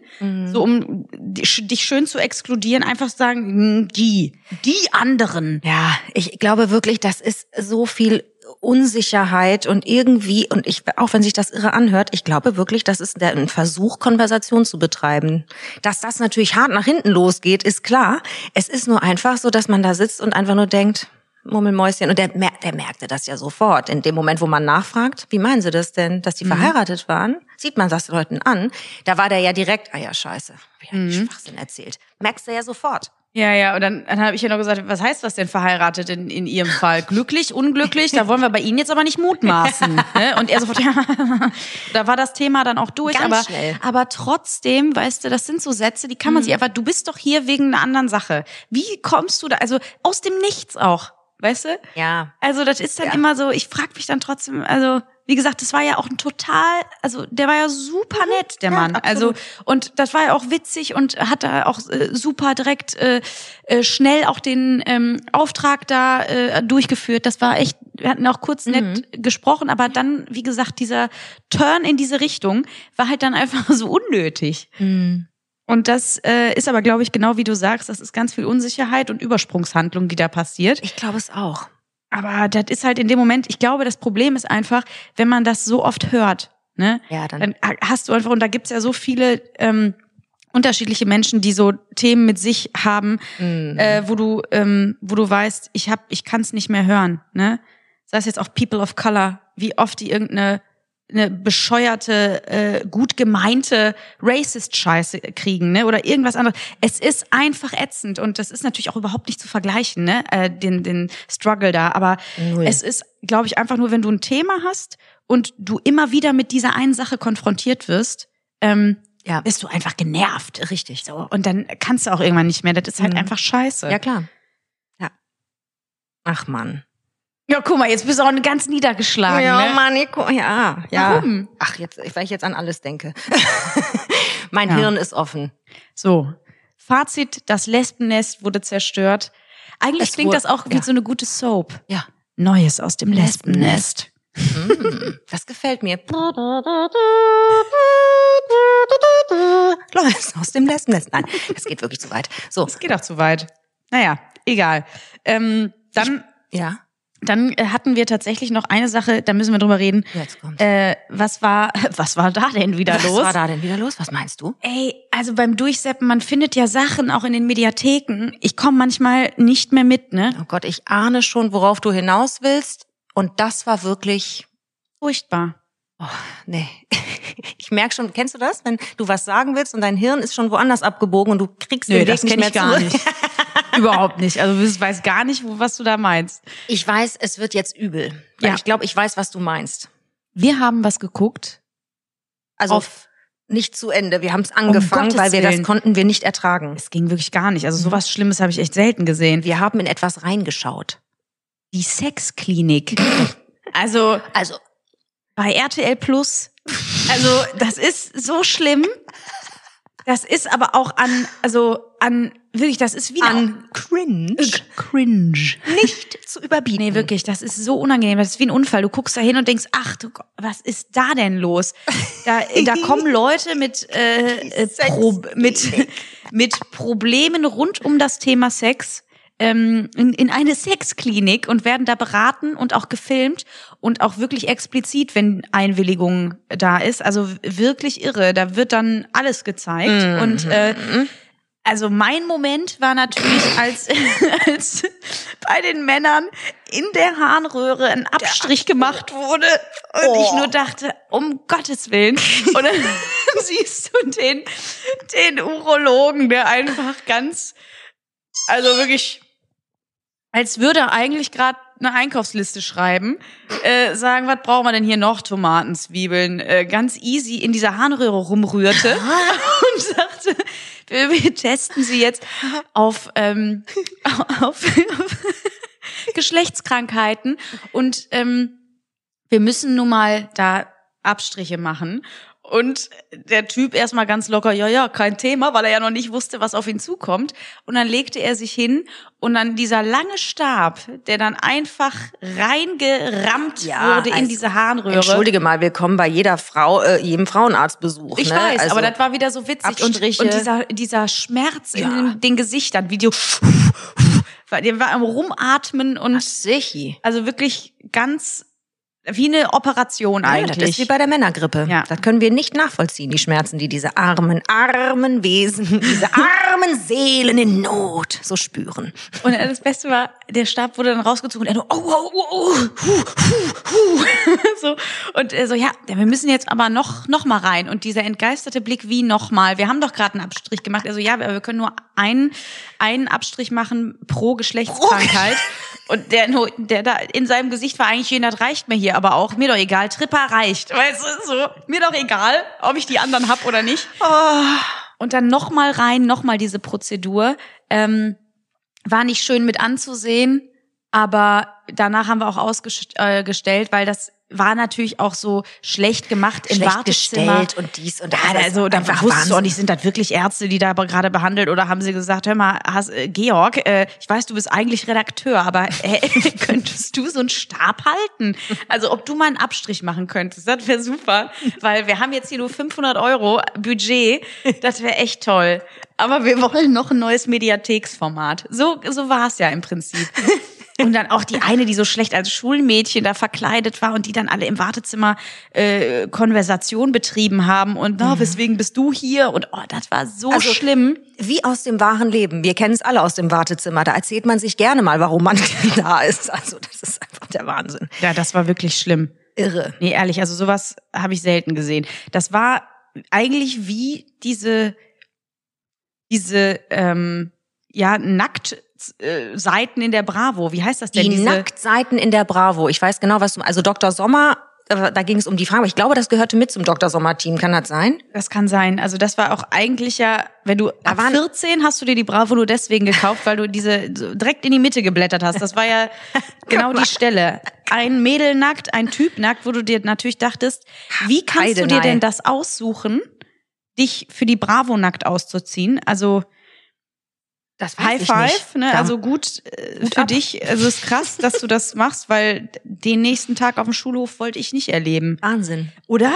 so um dich schön zu exkludieren, einfach sagen, die, die anderen. Ja, ich glaube wirklich, das ist so viel Unsicherheit und irgendwie, und ich, auch wenn sich das irre anhört, ich glaube wirklich, das ist der, ein Versuch, Konversation zu betreiben. Dass das natürlich hart nach hinten losgeht, ist klar. Es ist nur einfach so, dass man da sitzt und einfach nur denkt, Murmelmäuschen. Und der, der merkte das ja sofort. In dem Moment, wo man nachfragt, wie meinen Sie das denn, dass die verheiratet waren? Sieht man das Leuten an. Da war der ja direkt, ah ja, scheiße, wie hab ich Schwachsinn erzählt. Merkst du ja sofort. Ja, ja, und dann, dann habe ich ja noch gesagt, was heißt das denn verheiratet in, in Ihrem Fall? Glücklich, unglücklich? Da wollen wir bei Ihnen jetzt aber nicht mutmaßen. ne? Und er sofort, ja, da war das Thema dann auch durch. Ganz aber, schnell. aber trotzdem, weißt du, das sind so Sätze, die kann man sich einfach, du bist doch hier wegen einer anderen Sache. Wie kommst du da, also aus dem Nichts auch, weißt du? Ja. Also das ist dann Ja. immer so, ich frage mich dann trotzdem, also wie gesagt, das war ja auch ein total, also der war ja super nett, der Mhm. Ja, Mann. absolut. Also und das war ja auch witzig und hat da auch äh, super direkt äh, äh, schnell auch den ähm, Auftrag da äh, durchgeführt. Das war echt, wir hatten auch kurz nett Mhm. gesprochen, aber dann, wie gesagt, dieser Turn in diese Richtung war halt dann einfach so unnötig. Mhm. Und das äh, ist aber, glaube ich, genau wie du sagst, das ist ganz viel Unsicherheit und Übersprungshandlung, die da passiert. Ich glaube es auch. Aber das ist halt in dem Moment, ich glaube, das Problem ist einfach, wenn man das so oft hört, ne? Ja, dann- dann hast du einfach, und da gibt's ja so viele ähm, unterschiedliche Menschen, die so Themen mit sich haben, Mhm. äh, wo du, ähm, wo du weißt, ich hab, ich kann's nicht mehr hören, ne? Sei es jetzt auch People of Color, wie oft die irgendeine eine bescheuerte, äh, gut gemeinte Racist-Scheiße kriegen, ne? Oder irgendwas anderes. Es ist einfach ätzend und das ist natürlich auch überhaupt nicht zu vergleichen, ne? Äh, den, den Struggle da. Aber Null. es ist, glaube ich, einfach nur, wenn du ein Thema hast und du immer wieder mit dieser einen Sache konfrontiert wirst, ähm, Ja. bist du einfach genervt. Richtig. So. Und dann kannst du auch irgendwann nicht mehr. Das ist halt Mhm. einfach scheiße. Ja, klar. Ja. Ach Mann. Ja, guck mal, jetzt bist du auch ganz niedergeschlagen. ne? Mann, ich, ja, ja. Warum? Ach, jetzt, weil ich jetzt an alles denke. mein Ja. Hirn ist offen. So. Fazit, das Lesbennest wurde zerstört. Eigentlich Es klingt wurde- das auch wie ja. so eine gute Soap. Ja. Neues aus dem Lesbennest. Mm, das gefällt mir. Läuft aus dem Lesbennest. Nein, das geht wirklich zu weit. So, Das geht auch zu weit. Naja, egal. Ähm, dann ja. Dann äh, hatten wir tatsächlich noch eine Sache, da müssen wir drüber reden. Jetzt kommt. Äh, was war, was war da denn wieder Was los? war da denn wieder los? Was meinst du? Ey, also beim Durchseppen, man findet ja Sachen auch in den Mediatheken. Ich komme manchmal nicht mehr mit, ne? Oh Gott, ich ahne schon, worauf du hinaus willst. Und das war wirklich, Furchtbar. oh, nee. Ich merke schon, kennst du das? Wenn du was sagen willst und dein Hirn ist schon woanders abgebogen und du kriegst den Weg nicht mehr zurück. Überhaupt nicht. Also du weißt gar nicht, was du da meinst. Ich weiß, es wird jetzt übel. Ja. Ich glaube, ich weiß, was du meinst. Wir haben was geguckt. Also Auf- nicht zu Ende. Wir haben es angefangen, Gottes weil wir das konnten wir nicht ertragen. Es ging wirklich gar nicht. Also sowas Schlimmes habe ich echt selten gesehen. Wir haben in etwas reingeschaut. Die Sexklinik. Also Also bei RTL Plus. Also das ist so schlimm. Das ist aber auch an, also an, wirklich, das ist wieder an cringe cringe. nicht zu überbieten. Nee, wirklich, das ist so unangenehm. Das ist wie ein Unfall. Du guckst da hin und denkst, ach du Gott, was ist da denn los? Da, da kommen Leute mit, äh, äh, Pro, mit, mit Problemen rund um das Thema Sex ähm, in, in eine Sexklinik und werden da beraten und auch gefilmt und auch wirklich explizit, wenn Einwilligung da ist. Also wirklich irre. Da wird dann alles gezeigt. Und äh, also mein Moment war natürlich, als, als bei den Männern in der Harnröhre ein Abstrich gemacht wurde und Oh. ich nur dachte, um Gottes Willen. Und dann siehst du den, den Urologen, der einfach ganz, also wirklich, als würde er eigentlich gerade eine Einkaufsliste schreiben, äh, sagen, was brauchen wir denn hier noch? Tomaten, Zwiebeln, äh, ganz easy in dieser Harnröhre rumrührte und sagte, wir, wir testen sie jetzt auf, ähm, auf, Geschlechtskrankheiten und ähm, wir müssen nun mal da Abstriche machen. Und der Typ erstmal ganz locker, ja, ja, kein Thema, weil er ja noch nicht wusste, was auf ihn zukommt. Und dann legte er sich hin und dann dieser lange Stab, der dann einfach reingerammt Ja, wurde in also, diese Harnröhre. Entschuldige mal, willkommen bei jeder Frau, äh, jedem Frauenarztbesuch. Ich ne? weiß, also, aber das war wieder so witzig. Und, Abstriche. und dieser, dieser Schmerz Ja. in den, Gesichtern, wie die, der war am Rumatmen und Sichi. also wirklich ganz wie eine Operation Ja, eigentlich. das ist wie bei der Männergrippe. Ja. Das können wir nicht nachvollziehen, die Schmerzen, die diese armen, armen Wesen, diese armen Seelen in Not so spüren. Und das Beste war, der Stab wurde dann rausgezogen und er nur, oh, oh, oh, oh, hu, hu, hu. so. Und er so, ja, wir müssen jetzt aber noch, noch mal rein. Und dieser entgeisterte Blick, wie noch mal? Wir haben doch gerade einen Abstrich gemacht. Also ja, wir, wir können nur einen, einen Abstrich machen pro Geschlechtskrankheit. Und der, der da in seinem Gesicht war eigentlich, das reicht mir hier aber auch. Mir doch egal, Tripper reicht. Weißt du, so, mir doch egal, ob ich die anderen hab oder nicht. Und dann noch mal rein, noch mal diese Prozedur. Ähm, war nicht schön mit anzusehen, aber danach haben wir auch ausgestellt, äh, gestellt, weil das war natürlich auch so schlecht gemacht im Schlecht Wartezimmer. und dies und das. Ja, also da wusstest du auch Wahnsinn. nicht, sind das wirklich Ärzte, die da aber gerade behandelt oder haben sie gesagt, hör mal, hast, äh, Georg, äh, ich weiß, du bist eigentlich Redakteur, aber äh, könntest du so einen Stab halten? Also ob du mal einen Abstrich machen könntest, das wäre super, weil wir haben jetzt hier nur 500 Euro Budget, das wäre echt toll. Aber wir wollen noch ein neues Mediatheksformat. So, so war es ja im Prinzip. Und dann auch die eine, die so schlecht als Schulmädchen da verkleidet war und die dann alle im Wartezimmer äh, Konversation betrieben haben und na, weswegen bist du hier? Und oh, das war so Also, schlimm. Wie aus dem wahren Leben. Wir kennen es alle aus dem Wartezimmer. Da erzählt man sich gerne mal, warum man da ist. Also das ist einfach der Wahnsinn. Ja, das war wirklich schlimm. Irre. Nee, ehrlich, also sowas habe ich selten gesehen. Das war eigentlich wie diese, diese, ähm, ja, nackt äh, Seiten in der Bravo. Wie heißt das denn? Die diese, Nacktseiten in der Bravo. Ich weiß genau, was du. Also Dr. Sommer, da, da ging es um die Frage. aber Ich glaube, das gehörte mit zum Dr. Sommer-Team. Kann das sein? Das kann sein. Also das war auch eigentlich ja, wenn du ab waren- 14 hast du dir die Bravo nur deswegen gekauft, weil du diese direkt in die Mitte geblättert hast. Das war ja genau die Stelle. Ein Mädel nackt, ein Typ nackt, wo du dir natürlich dachtest, wie kannst du dir Heidenei. denn das aussuchen, dich für die Bravo nackt auszuziehen? Also Das High Five, ne? Da- Also gut, äh, Hut für ab. dich. Also es ist krass, dass du das machst, weil den nächsten Tag auf dem Schulhof wollte ich nicht erleben. Wahnsinn. Oder?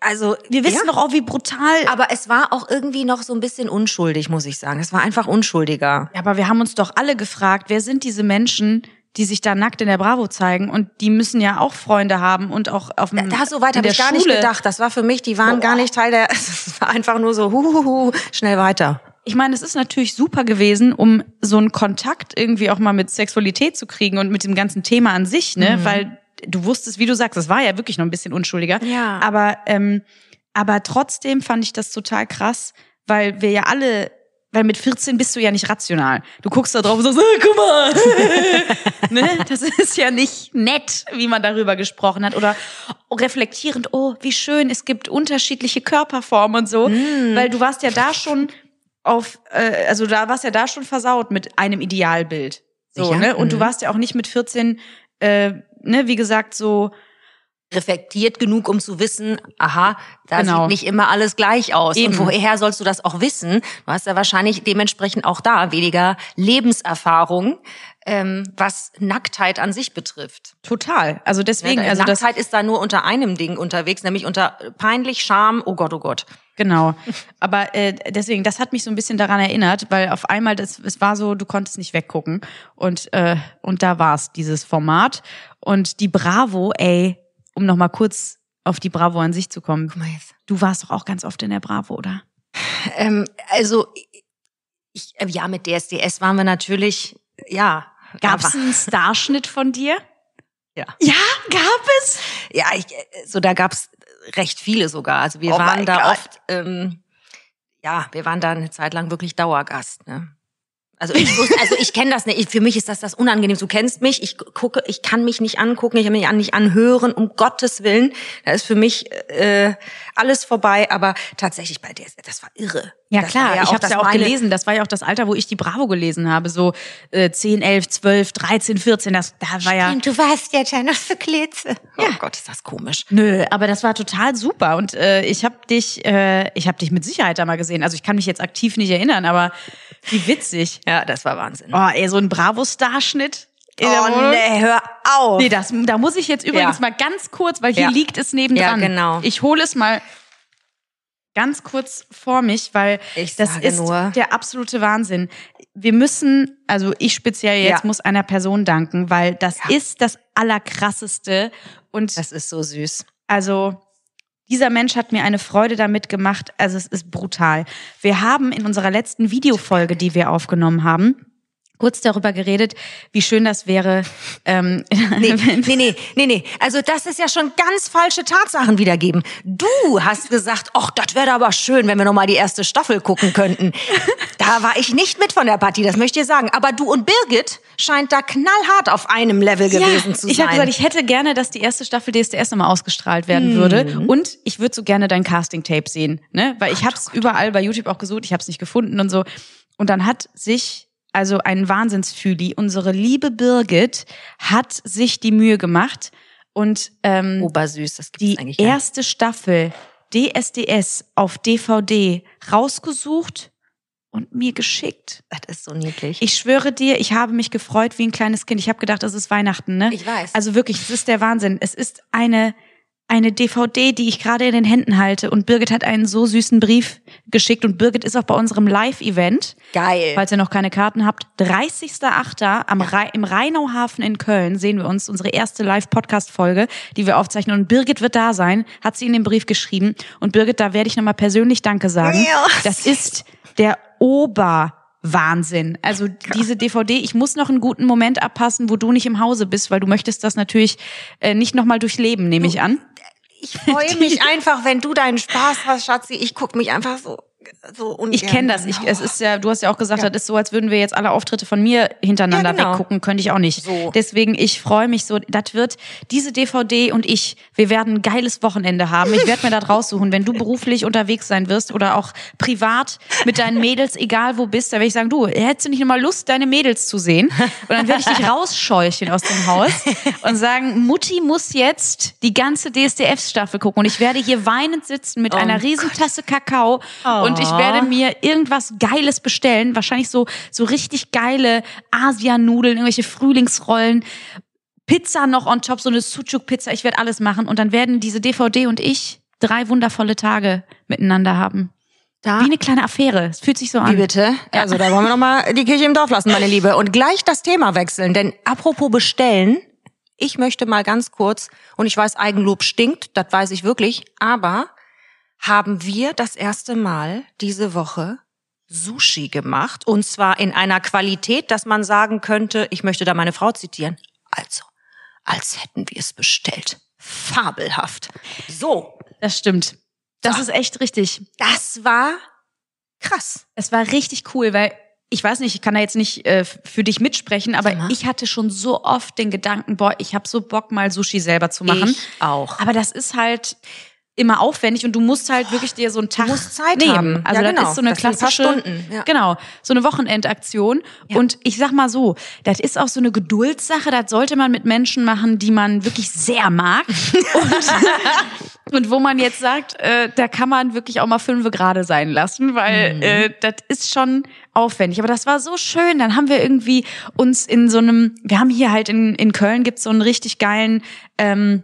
Also Wir wissen ja. doch auch, wie brutal Aber es war auch irgendwie noch so ein bisschen unschuldig, muss ich sagen. Es war einfach unschuldiger. Ja, aber wir haben uns doch alle gefragt, wer sind diese Menschen, die sich da nackt in der Bravo zeigen und die müssen ja auch Freunde haben und auch auf dem Da so weit habe ich gar nicht Schule. gedacht. Das war für mich, die waren Boah. gar nicht Teil der, es war einfach nur so, huhuhu, schnell weiter. Ich meine, es ist natürlich super gewesen, um so einen Kontakt irgendwie auch mal mit Sexualität zu kriegen und mit dem ganzen Thema an sich, Mhm. ne? Weil du wusstest, wie du sagst, das war ja wirklich noch ein bisschen unschuldiger. Ja. Aber, ähm, aber trotzdem fand ich das total krass, weil wir ja alle, weil mit 14 bist du ja nicht rational. Du guckst da drauf und sagst, äh, guck mal. ne? Das ist ja nicht nett, wie man darüber gesprochen hat. Oder reflektierend, oh, wie schön, es gibt unterschiedliche Körperformen und so. Weil du warst ja da schon auf, äh, also da warst ja da schon versaut mit einem Idealbild. So, ne? Und du Mhm. warst ja auch nicht mit 14, äh, ne, wie gesagt, so, reflektiert genug, um zu wissen, aha, da Genau. sieht nicht immer alles gleich aus. Eben. Und woher sollst du das auch wissen? Du hast ja wahrscheinlich dementsprechend auch da weniger Lebenserfahrung, ähm, was Nacktheit an sich betrifft. total. Also deswegen, Ne, also das, Nacktheit ist da nur unter einem Ding unterwegs, nämlich unter peinlich, Scham, oh Gott, oh Gott. Genau. Aber äh, deswegen, das hat mich so ein bisschen daran erinnert, weil auf einmal, das, es war so, du konntest nicht weggucken. Und, äh, und da war's, dieses Format. Und die Bravo, ey, um nochmal kurz auf die Bravo an sich zu kommen. Guck mal jetzt. Du warst doch auch ganz oft in der Bravo, oder? Ähm, also, ich, äh, ja, mit DSDS waren wir natürlich, ja. Gab's aber- einen Starschnitt von dir? Ja. Ja, gab es? Ja, ich, äh, so da gab's recht viele sogar. Also wir Oh waren da Gott. oft, ähm, ja, wir waren da eine Zeit lang wirklich Dauergast. Ne? Also ich wusste, also ich kenne das nicht. Ich- Für mich ist das das unangenehm. Du kennst mich. Ich gucke, ich kann mich nicht angucken, ich kann mich nicht anhören. Um Gottes willen, da ist für mich äh, alles vorbei. Aber tatsächlich bei der, das war irre. Ja das klar, war ich habe es ja auch gelesen. Das war ja auch das Alter, wo ich die Bravo gelesen habe. So äh, 10, 11, 12, 13, 14. Das, da war ja... Und du warst ja Jennifer Klitze. Oh Gott, ist das komisch. Nö, aber das war total super und äh, ich habe dich, äh, ich habe dich mit Sicherheit da mal gesehen. Also ich kann mich jetzt aktiv nicht erinnern, aber wie witzig. Ja, das war Wahnsinn. Oh, ey, so ein Bravo-Starschnitt. Oh nee, hör auf. Nee, das, da muss ich jetzt übrigens Ja. mal ganz kurz, weil hier Ja. liegt es nebendran. Ja, genau. Ich hole es mal ganz kurz vor mich, weil Ich das ist nur. der absolute Wahnsinn. Wir müssen, also ich speziell jetzt Ja. muss einer Person danken, weil das Ja. ist das allerkrasseste und Das ist so süß. also dieser Mensch hat mir eine Freude damit gemacht. Also es ist brutal. Wir haben in unserer letzten Videofolge, die wir aufgenommen haben, kurz darüber geredet, wie schön das wäre. Ähm, Nee, nee, nee, nee, nee. Also das ist ja schon ganz falsche Tatsachen wiedergeben. Du hast gesagt, ach, das wäre aber schön, wenn wir noch mal die erste Staffel gucken könnten. Da war ich nicht mit von der Partie, das möchte ich sagen. Aber du und Birgit scheint da knallhart auf einem Level gewesen zu ich sein. habe gesagt, ich hätte gerne, dass die erste Staffel DSDS nochmal ausgestrahlt werden würde. Mhm. Und ich würde so gerne dein Casting-Tape sehen, ne? Weil ich habe es überall bei YouTube auch gesucht, ich habe es nicht gefunden und so. Und dann hat sich also ein Wahnsinnsfühli, unsere liebe Birgit hat sich die Mühe gemacht und ähm, Obersüß, das gibt's die eigentlich erste Staffel DSDS auf DVD rausgesucht und mir geschickt. Das ist so niedlich. Ich schwöre dir, ich habe mich gefreut wie ein kleines Kind. Ich habe gedacht, das ist Weihnachten, ne? Ich weiß. Also wirklich, es ist der Wahnsinn. Es ist eine eine DVD, die ich gerade in den Händen halte und Birgit hat einen so süßen Brief geschickt und Birgit ist auch bei unserem Live-Event, Geil. falls ihr noch keine Karten habt, 30.08. am Rhein, im Rheinauhafen in Köln sehen wir uns unsere erste Live-Podcast-Folge, die wir aufzeichnen und Birgit wird da sein, hat sie in dem Brief geschrieben und Birgit, da werde ich nochmal persönlich Danke sagen. Das ist der Oberwahnsinn. Also diese DVD, ich muss noch einen guten Moment abpassen, wo du nicht im Hause bist, weil du möchtest das natürlich äh, nicht nochmal durchleben, nehme ich an. Ich freue mich einfach, wenn du deinen Spaß hast, Schatzi. Ich guck mich einfach so, so ungern. Ich kenne das. Ich, es ist ja, du hast ja auch gesagt, das ist so, als würden wir jetzt alle Auftritte von mir hintereinander Ja, genau. weggucken. Könnte ich auch nicht. So. Deswegen, ich freue mich so. Das wird diese DVD und ich, wir werden ein geiles Wochenende haben. Ich werde mir das raussuchen, wenn du beruflich unterwegs sein wirst oder auch privat mit deinen Mädels, egal wo bist, da werde ich sagen, du, hättest du nicht mal Lust, deine Mädels zu sehen? Und dann werde ich dich rausscheuchen aus dem Haus und sagen, Mutti muss jetzt die ganze DSDF-Staffel gucken. Und ich werde hier weinend sitzen mit Oh einer riesen Tasse Kakao und ich Oh. werde mir irgendwas Geiles bestellen. Wahrscheinlich so, so richtig geile Asianudeln, irgendwelche Frühlingsrollen. Pizza noch on top, so eine Sucuk-Pizza. Ich werde alles machen. Und dann werden diese DVD und ich drei wundervolle Tage miteinander haben. Da, Wie eine kleine Affäre. Es fühlt sich so wie an. bitte? Also da wollen wir noch mal die Kirche im Dorf lassen, meine Liebe. Und gleich das Thema wechseln, denn apropos bestellen, ich möchte mal ganz kurz, und ich weiß, Eigenlob stinkt, das weiß ich wirklich, aber haben wir das erste Mal diese Woche Sushi gemacht und zwar in einer Qualität, dass man sagen könnte, ich möchte da meine Frau zitieren. Also, als hätten wir es bestellt. Fabelhaft. So, Das stimmt. Das So. ist echt richtig. das war krass. Es war richtig cool, weil ich weiß nicht, ich kann da jetzt nicht äh, für dich mitsprechen, aber mal. ich hatte schon so oft den Gedanken, boah, ich habe so Bock mal Sushi selber zu machen. Ich auch. Aber das ist halt immer aufwendig und du musst halt wirklich dir so einen Tag musst Zeit nehmen. haben. Also Ja, das genau. ist so eine Das sind ein paar klassische Stunden, ja. genau, so eine Wochenendaktion Ja. und ich sag mal so, das ist auch so eine Geduldssache, das sollte man mit Menschen machen, die man wirklich sehr mag und, und wo man jetzt sagt, äh, da kann man wirklich auch mal fünfe gerade sein lassen, weil Mhm. äh, das ist schon aufwendig. Aber das war so schön. Dann haben wir irgendwie uns in so einem, wir haben hier halt in, in Köln gibt's so einen richtig geilen ähm,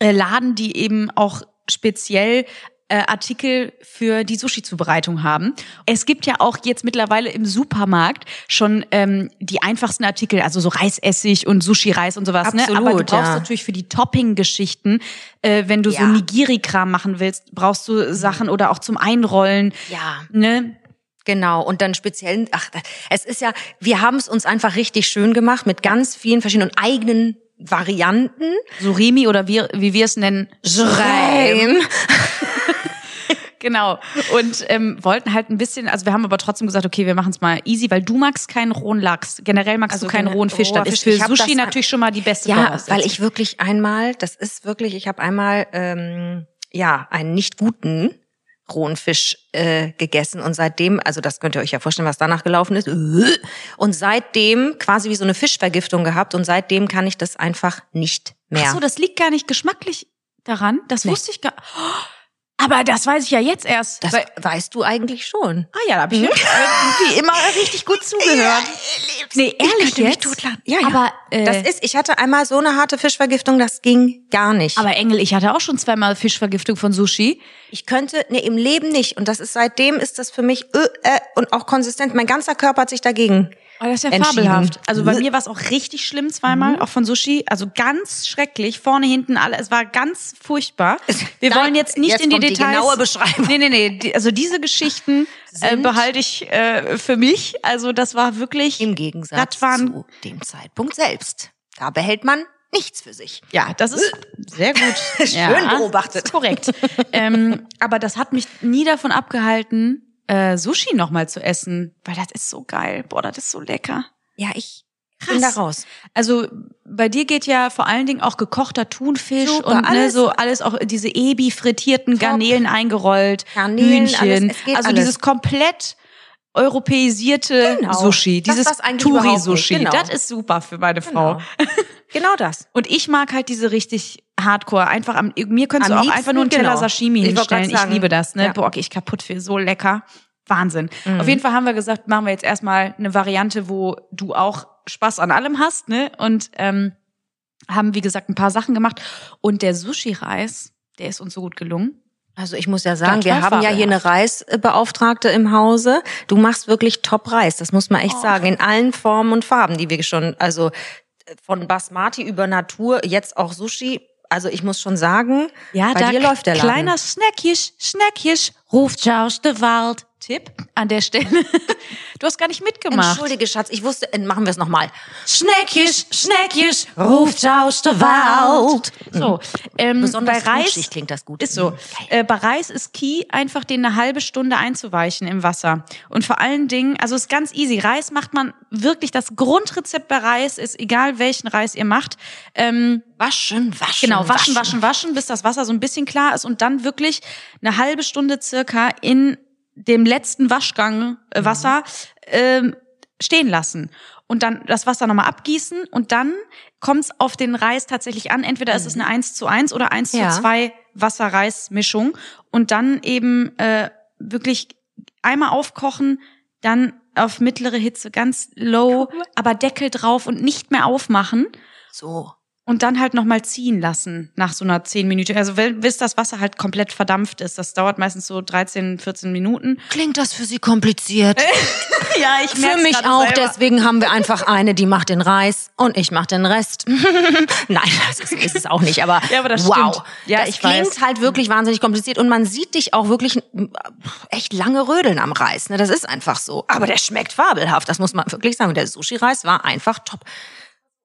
äh, Laden, die eben auch speziell äh, Artikel für die Sushi-Zubereitung haben. Es gibt ja auch jetzt mittlerweile im Supermarkt schon ähm, die einfachsten Artikel, also so Reisessig und Sushi-Reis und sowas. ne? Aber du Absolut, brauchst ja. natürlich für die Topping-Geschichten, äh, wenn du so Ja. Nigiri-Kram machen willst, brauchst du Sachen oder auch zum Einrollen. Ja. Ne? Genau, und dann speziell, ach, es ist ja, wir haben es uns einfach richtig schön gemacht mit ganz vielen verschiedenen eigenen Varianten. Surimi oder wie, wie wir es nennen, Schreim. Genau. Und ähm, wollten halt ein bisschen, also wir haben aber trotzdem gesagt, okay, wir machen es mal easy, weil du magst keinen rohen Lachs. Generell magst Also du keinen rohen Fisch. Das ist für Sushi natürlich schon mal die beste Ja, weil ich wirklich einmal, das ist wirklich, ich habe einmal ähm, ja einen nicht guten rohen Fisch äh, gegessen und seitdem, also das könnt ihr euch ja vorstellen, was danach gelaufen ist, und seitdem quasi wie so eine Fischvergiftung gehabt und seitdem kann ich das einfach nicht mehr. Ach so, das liegt gar nicht geschmacklich daran. Das Nee. wusste ich gar. Oh, aber das weiß ich ja jetzt erst. das weil, weißt du eigentlich schon. ah ja, da habe ich wie immer richtig gut zugehört. Nee, ehrlich mich jetzt? Ja, ja. Aber äh, Das ist, ich hatte einmal so eine harte Fischvergiftung, das ging gar nicht. aber Engel, ich hatte auch schon zweimal Fischvergiftung von Sushi. ich könnte, nee, im Leben nicht. Und das ist seitdem ist das für mich äh, äh, und auch konsistent. Mein ganzer Körper hat sich dagegen. Oh, das ist ja fabelhaft. Also bei Bleh. mir war es auch richtig schlimm zweimal, auch von Sushi. Also ganz schrecklich. Vorne, hinten, alle. Es war ganz furchtbar. Wir Nein, wollen jetzt nicht jetzt in die kommt die Details. genaue Beschreibung. Nee, nee, nee. Also diese Geschichten äh, behalte ich äh, für mich. Also das war wirklich. Im Gegensatz waren- zu dem Zeitpunkt selbst. Da behält man nichts für sich. Ja, das ist sehr gut. Schön beobachtet. Ist korrekt. ähm, aber das hat mich nie davon abgehalten, äh, Sushi nochmal zu essen, weil das ist so geil. Boah, das ist so lecker. Ja, ich Krass. bin da raus. Also bei dir geht ja vor allen Dingen auch gekochter Thunfisch Super, und ne, alles. so alles auch diese Ebi frittierten Top. Garnelen eingerollt, Garnelen, Hühnchen. alles, also alles. dieses komplett europäisierte Genau. Sushi, Das, dieses Touri-Sushi. genau. Das ist super für meine Frau. Genau. Genau das. Und ich mag halt diese richtig Hardcore. Einfach am, mir könntest Am du auch liebsten, einfach nur einen Teller genau. Sashimi Ich hinstellen. Ich liebe das, ne? Ja. Boah, geh ich kaputt für so lecker. Wahnsinn. Mhm. Auf jeden Fall haben wir gesagt, machen wir jetzt erstmal eine Variante, wo du auch Spaß an allem hast, ne? Und ähm, haben, wie gesagt, ein paar Sachen gemacht. Und der Sushi-Reis, der ist uns so gut gelungen. Also ich muss ja sagen, wir haben ja hier eine Reisbeauftragte im Hause. Du machst wirklich Top-Reis, das muss man echt Oh. sagen. In allen Formen und Farben, die wir schon, also von Basmati über Natur, jetzt auch Sushi. Also ich muss schon sagen, bei dir läuft der Laden. Kleiner Snackjisch, Snackjisch, ruft aus der Wald. Tipp an der Stelle. Du hast gar nicht mitgemacht. Entschuldige, Schatz, ich wusste, äh, machen wir es nochmal. Schneckjisch, Schneckjisch, ruft aus der Wald. So, ähm, Besonders bei Reis klingt das gut. ist so. Mhm. Äh, bei Reis ist Key, einfach den eine halbe Stunde einzuweichen im Wasser. Und vor allen Dingen, also ist ganz easy. Reis macht man wirklich, das Grundrezept bei Reis ist, egal welchen Reis ihr macht, ähm, Waschen, waschen. Genau, waschen, waschen, waschen, bis das Wasser so ein bisschen klar ist und dann wirklich eine halbe Stunde circa in dem letzten Waschgang äh, Wasser ähm, stehen lassen. Und dann das Wasser nochmal abgießen und dann kommt es auf den Reis tatsächlich an. Entweder ist es eine 1 zu 1 oder 1 Ja. zu 2 Wasser-Reis-Mischung. Und dann eben äh, wirklich einmal aufkochen, dann auf mittlere Hitze, ganz low, aber Deckel drauf und nicht mehr aufmachen. So. Und dann halt nochmal ziehen lassen nach so einer 10 Minuten. Also bis das Wasser halt komplett verdampft ist. Das dauert meistens so 13, 14 Minuten. Klingt das für Sie kompliziert? ja, ich Für mich auch, selber. deswegen haben wir einfach eine, die macht den Reis und ich mach den Rest. Nein, das ist, ist, es auch nicht, aber, ja, aber das wow. Stimmt. Ja, das ich klingt weiß. halt wirklich wahnsinnig kompliziert und man sieht dich auch wirklich echt lange rödeln am Reis. Ne? Das ist einfach so. Aber der schmeckt fabelhaft, das muss man wirklich sagen. Der Sushi-Reis war einfach top.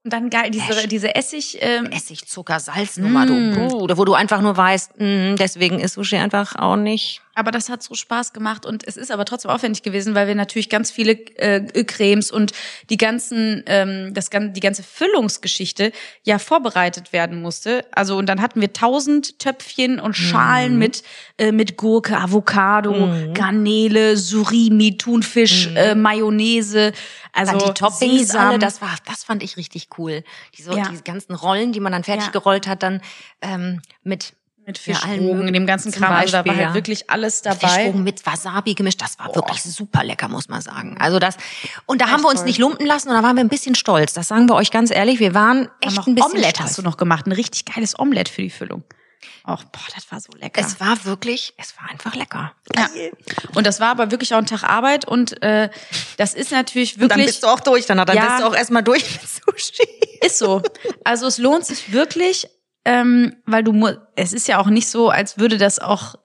Und dann geil, diese, diese Essig... Ähm Essig, Zucker, Salznummer, mm. du, wo du einfach nur weißt, mh, deswegen ist Sushi einfach auch nicht aber das hat so Spaß gemacht und es ist aber trotzdem aufwendig gewesen, weil wir natürlich ganz viele äh, Cremes und die ganzen, ähm, das die ganze Füllungsgeschichte ja vorbereitet werden musste. Also und dann hatten wir tausend Töpfchen und Schalen mhm. mit äh, mit Gurke, Avocado, mhm. Garnele, Surimi, Thunfisch, mhm. äh, Mayonnaise. Also dann die Toppings Sesam. alle, das war, das fand ich richtig cool. Diese, ja. diese ganzen Rollen, die man dann fertig ja. gerollt hat, dann ähm, mit mit Fischrogen, in dem ganzen Kram. Beispiel, also da war halt wirklich alles dabei. Fischrogen mit Wasabi gemischt, das war Boah. wirklich super lecker, muss man sagen. Also das, und da echt haben wir uns toll. nicht lumpen lassen und da waren wir ein bisschen stolz. Das sagen wir euch ganz ehrlich, wir waren echt ein bisschen Omelette stolz. hast du noch gemacht, ein richtig geiles Omelette für die Füllung. Auch, boah, das war so lecker. Es war wirklich, es war einfach lecker. Ja. Und das war aber wirklich auch ein Tag Arbeit und äh, das ist natürlich wirklich. Und dann bist du auch durch, dann, dann ja, bist du auch erstmal durch mit Sushi. Ist so. Also es lohnt sich wirklich, ähm, weil du musst, es ist ja auch nicht so, als würde das auch,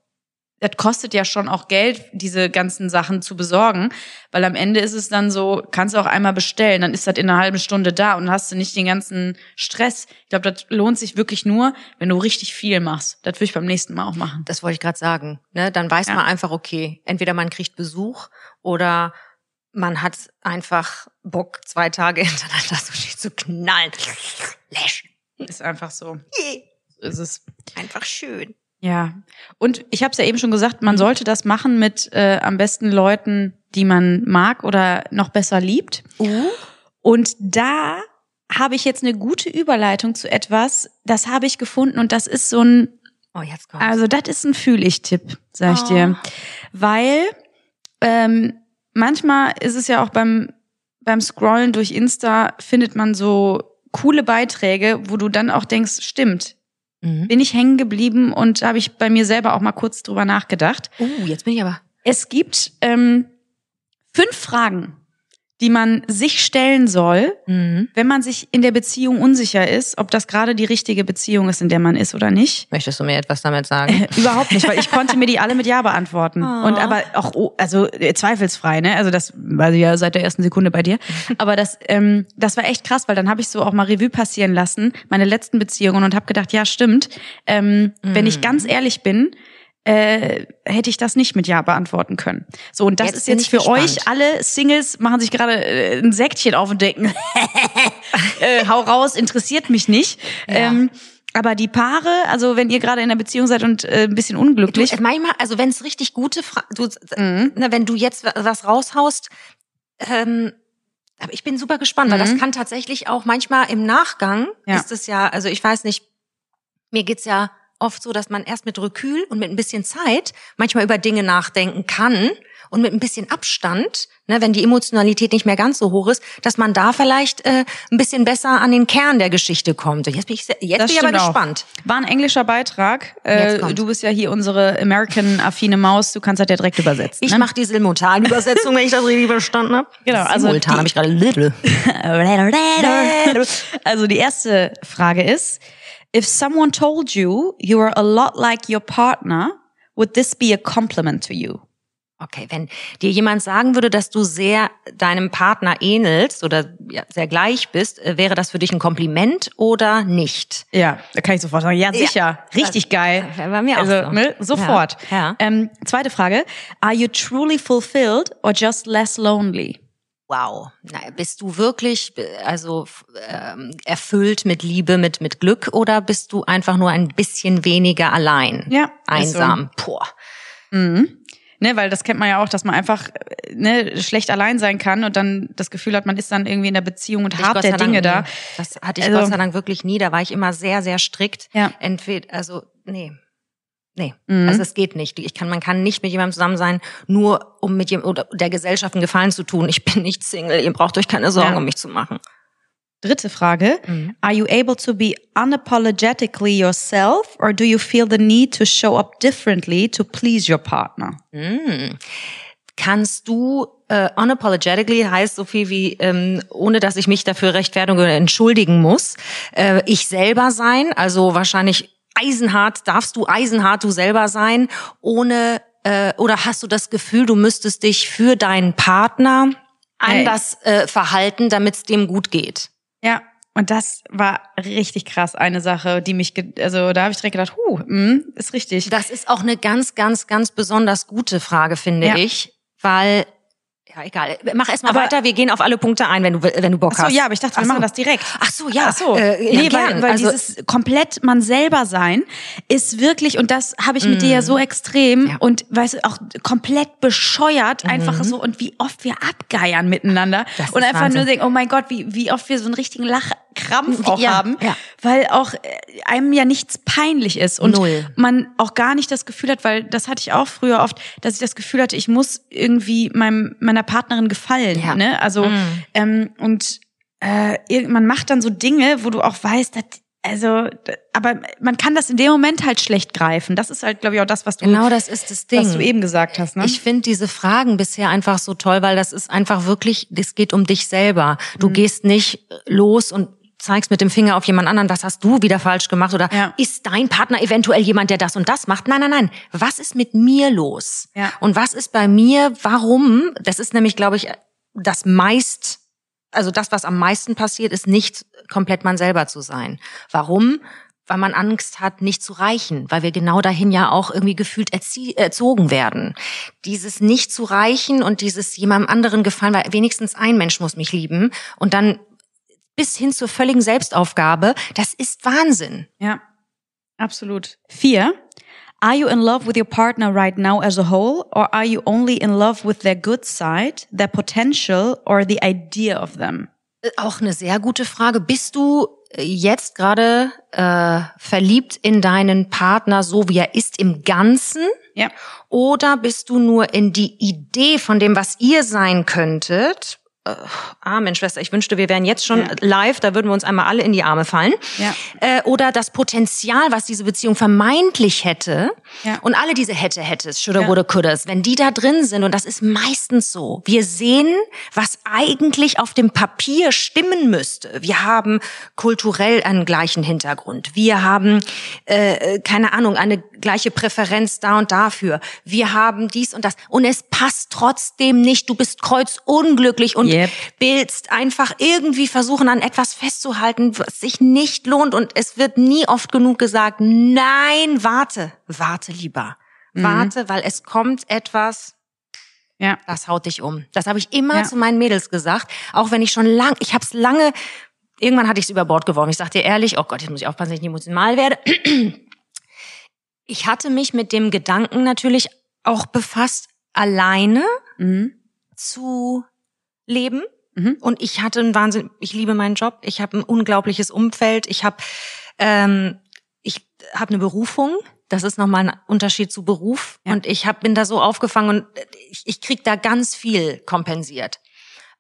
das kostet ja schon auch Geld, diese ganzen Sachen zu besorgen, weil am Ende ist es dann so, kannst du auch einmal bestellen, dann ist das in einer halben Stunde da und hast du nicht den ganzen Stress. Ich glaube, das lohnt sich wirklich nur, wenn du richtig viel machst. Das würde ich beim nächsten Mal auch machen. Das wollte ich gerade sagen. Ne? Dann weiß ja. man einfach, okay, entweder man kriegt Besuch oder man hat einfach Bock, zwei Tage hintereinander Sushi zu knallen. Läsch. Ist einfach so. ist es. Einfach schön. Ja. Und ich habe es ja eben schon gesagt, man sollte das machen mit äh, am besten Leuten, die man mag oder noch besser liebt. Uh. Und da habe ich jetzt eine gute Überleitung zu etwas, das habe ich gefunden und das ist so ein Oh, jetzt kommt's. Also das ist ein Fühl-ich-Tipp, sag ich oh. dir. Weil ähm, manchmal ist es ja auch beim, beim Scrollen durch Insta, findet man so coole Beiträge, wo du dann auch denkst, stimmt, mhm. bin ich hängen geblieben und habe ich bei mir selber auch mal kurz drüber nachgedacht. Oh, uh, jetzt bin ich aber. Es gibt ähm, fünf Fragen, die man sich stellen soll, mhm. wenn man sich in der Beziehung unsicher ist, ob das gerade die richtige Beziehung ist, in der man ist oder nicht. Möchtest du mir etwas damit sagen? Äh, überhaupt nicht, weil ich konnte mir die alle mit Ja beantworten. Oh. Und aber auch, oh, also äh, zweifelsfrei, ne? Also das war ja seit der ersten Sekunde bei dir. Aber das, ähm, das war echt krass, weil dann habe ich so auch mal Revue passieren lassen, meine letzten Beziehungen und habe gedacht, ja stimmt, ähm, mhm. wenn ich ganz ehrlich bin, äh, hätte ich das nicht mit Ja beantworten können. So, und das jetzt ist jetzt für gespannt. euch alle Singles, machen sich gerade äh, ein Säckchen auf und denken, äh, hau raus, interessiert mich nicht. Ja. Ähm, aber die Paare, also wenn ihr gerade in einer Beziehung seid und äh, ein bisschen unglücklich. Du, manchmal, also wenn es richtig gute Fra du, mhm. wenn du jetzt was raushaust, ähm, aber ich bin super gespannt, mhm. weil das mhm. kann tatsächlich auch manchmal im Nachgang ja. ist es ja, also ich weiß nicht, mir geht's ja oft so, dass man erst mit Rekül und mit ein bisschen Zeit manchmal über Dinge nachdenken kann und mit ein bisschen Abstand, ne, wenn die Emotionalität nicht mehr ganz so hoch ist, dass man da vielleicht äh, ein bisschen besser an den Kern der Geschichte kommt. Jetzt bin ich, jetzt bin ich aber gespannt. Auch. War ein englischer Beitrag. Äh, du bist ja hier unsere American-affine Maus. Du kannst das ja direkt übersetzen. Ich ne? mache die Simultan-Übersetzung, wenn ich das richtig verstanden habe. Genau, also Simultan habe ich gerade little. also die erste Frage ist, If someone told you you are a lot like your partner, would this be a compliment to you? Okay, wenn dir jemand sagen würde, dass du sehr deinem Partner ähnelst oder ja, sehr gleich bist, äh, wäre das für dich ein Kompliment oder nicht? Ja, da kann ich sofort sagen, ja sicher, ja, richtig geil. Bei mir also, auch so. ne, sofort. Ja, ja. Ähm, zweite Frage, are you truly fulfilled or just less lonely? Wow, na, bist du wirklich also ähm, erfüllt mit Liebe, mit mit Glück oder bist du einfach nur ein bisschen weniger allein, ja, einsam? So. Boah. Mhm. Ne, weil das kennt man ja auch, dass man einfach ne, schlecht allein sein kann und dann das Gefühl hat, man ist dann irgendwie in der Beziehung und hart der Dinge Dank, da. Das hatte ich also, Gott sei Dank wirklich nie. Da war ich immer sehr, sehr strikt. Ja. Entweder, also nee, Nee, mhm. also es geht nicht. Ich kann, man kann nicht mit jemandem zusammen sein, nur um mit jemandem oder der Gesellschaft einen Gefallen zu tun. Ich bin nicht Single, ihr braucht euch keine Sorgen ja. um mich zu machen. Dritte Frage. Mhm. Are you able to be unapologetically yourself or do you feel the need to show up differently to please your partner? Kannst du äh, unapologetically heißt so viel wie ähm, ohne dass ich mich dafür rechtfertigen oder entschuldigen muss, äh, ich selber sein, also wahrscheinlich eisenhart darfst du eisenhart du selber sein, ohne äh, oder hast du das Gefühl, du müsstest dich für deinen Partner anders äh, verhalten, damit es dem gut geht? Ja. Und das war richtig krass, eine Sache, die mich, also da habe ich direkt gedacht, huh, mh, ist richtig. Das ist auch eine ganz, ganz, ganz besonders gute Frage, finde Ja. ich, weil ja egal. Mach erst mal Aber- weiter. Wir gehen auf alle Punkte ein, wenn du wenn du Bock Ach so, hast. ja, aber ich dachte, wir so. machen das direkt. Ach so, ja. Ach so. Äh, ja, nee, gern. weil, weil Also- dieses komplett man selber sein ist wirklich, und das habe ich mit dir ja so extrem Mhm. Ja. Mhm. und weißt du, auch komplett bescheuert, einfach so, und wie oft wir abgeiern miteinander Das und einfach Wahnsinn. nur denken, oh mein Gott, wie, wie oft wir so einen richtigen Lachkrampf auch Ja, haben, ja. weil auch äh, einem ja nichts peinlich ist und Null. man auch gar nicht das Gefühl hat, weil das hatte ich auch früher oft, dass ich das Gefühl hatte, ich muss irgendwie meinem, meiner Partnerin gefallen, Ja. ne? Also ähm, und äh, man macht dann so Dinge, wo du auch weißt, dass, also, aber man kann das in dem Moment halt schlecht greifen. Das ist halt, glaube ich, auch das, was du, Genau, das ist das Ding. was du eben gesagt hast. Ne? Ich finde diese Fragen bisher einfach so toll, weil das ist einfach wirklich, es geht um dich selber. Du Mhm. gehst nicht los und zeigst mit dem Finger auf jemand anderen, was hast du wieder falsch gemacht oder Ja. ist dein Partner eventuell jemand, der das und das macht? Nein, nein, nein. Was ist mit mir los? Ja. Und was ist bei mir? Warum? Das ist nämlich, glaube ich, das meist, also das, was am meisten passiert, ist nicht komplett man selber zu sein. Warum? Weil man Angst hat, nicht zu reichen, weil wir genau dahin ja auch irgendwie gefühlt erzogen werden. Dieses nicht zu reichen und dieses jemandem anderen gefallen, weil wenigstens ein Mensch muss mich lieben und dann bis hin zur völligen Selbstaufgabe, das ist Wahnsinn. Ja, absolut. Vier. Are you in love with your partner right now as a whole, or are you only in love with their good side, their potential, or the idea of them? Äh, Auch eine sehr gute Frage. Bist du äh, jetzt gerade äh, verliebt in deinen Partner, so wie er ist im Ganzen? Ja. Oder bist du nur in die Idee von dem, was ihr sein könntet? Äh, ah, Mensch, Schwester, ich wünschte, wir wären jetzt schon Ja. live, da würden wir uns einmal alle in die Arme fallen. Ja. Äh, oder das Potenzial, was diese Beziehung vermeintlich hätte. Ja. Und alle diese hätte, hättes, shoulda, Ja. woulda, couldas, wenn die da drin sind, und das ist meistens so, wir sehen, was eigentlich auf dem Papier stimmen müsste. Wir haben kulturell einen gleichen Hintergrund. Wir haben, äh, keine Ahnung, eine gleiche Präferenz da und dafür. Wir haben dies und das. Und es passt trotzdem nicht. Du bist kreuzunglücklich und Yep. willst einfach irgendwie versuchen, an etwas festzuhalten, was sich nicht lohnt. Und es wird nie oft genug gesagt, nein, warte, warte lieber. Warte, weil es kommt etwas, Ja. das haut dich um. Das habe ich immer Ja. zu meinen Mädels gesagt, auch wenn ich schon lang, ich habe es lange, irgendwann hatte ich es über Bord geworfen. Ich sag dir ehrlich, oh Gott, jetzt muss ich aufpassen, dass ich nicht emotional werde. Ich hatte mich mit dem Gedanken natürlich auch befasst, alleine Mhm. zu leben. Mhm. Und ich hatte einen Wahnsinn, ich liebe meinen Job, ich habe ein unglaubliches Umfeld, ich habe ähm, ich habe eine Berufung, das ist nochmal ein Unterschied zu Beruf. Ja. Und ich hab, bin da so aufgefangen und ich, ich krieg da ganz viel kompensiert.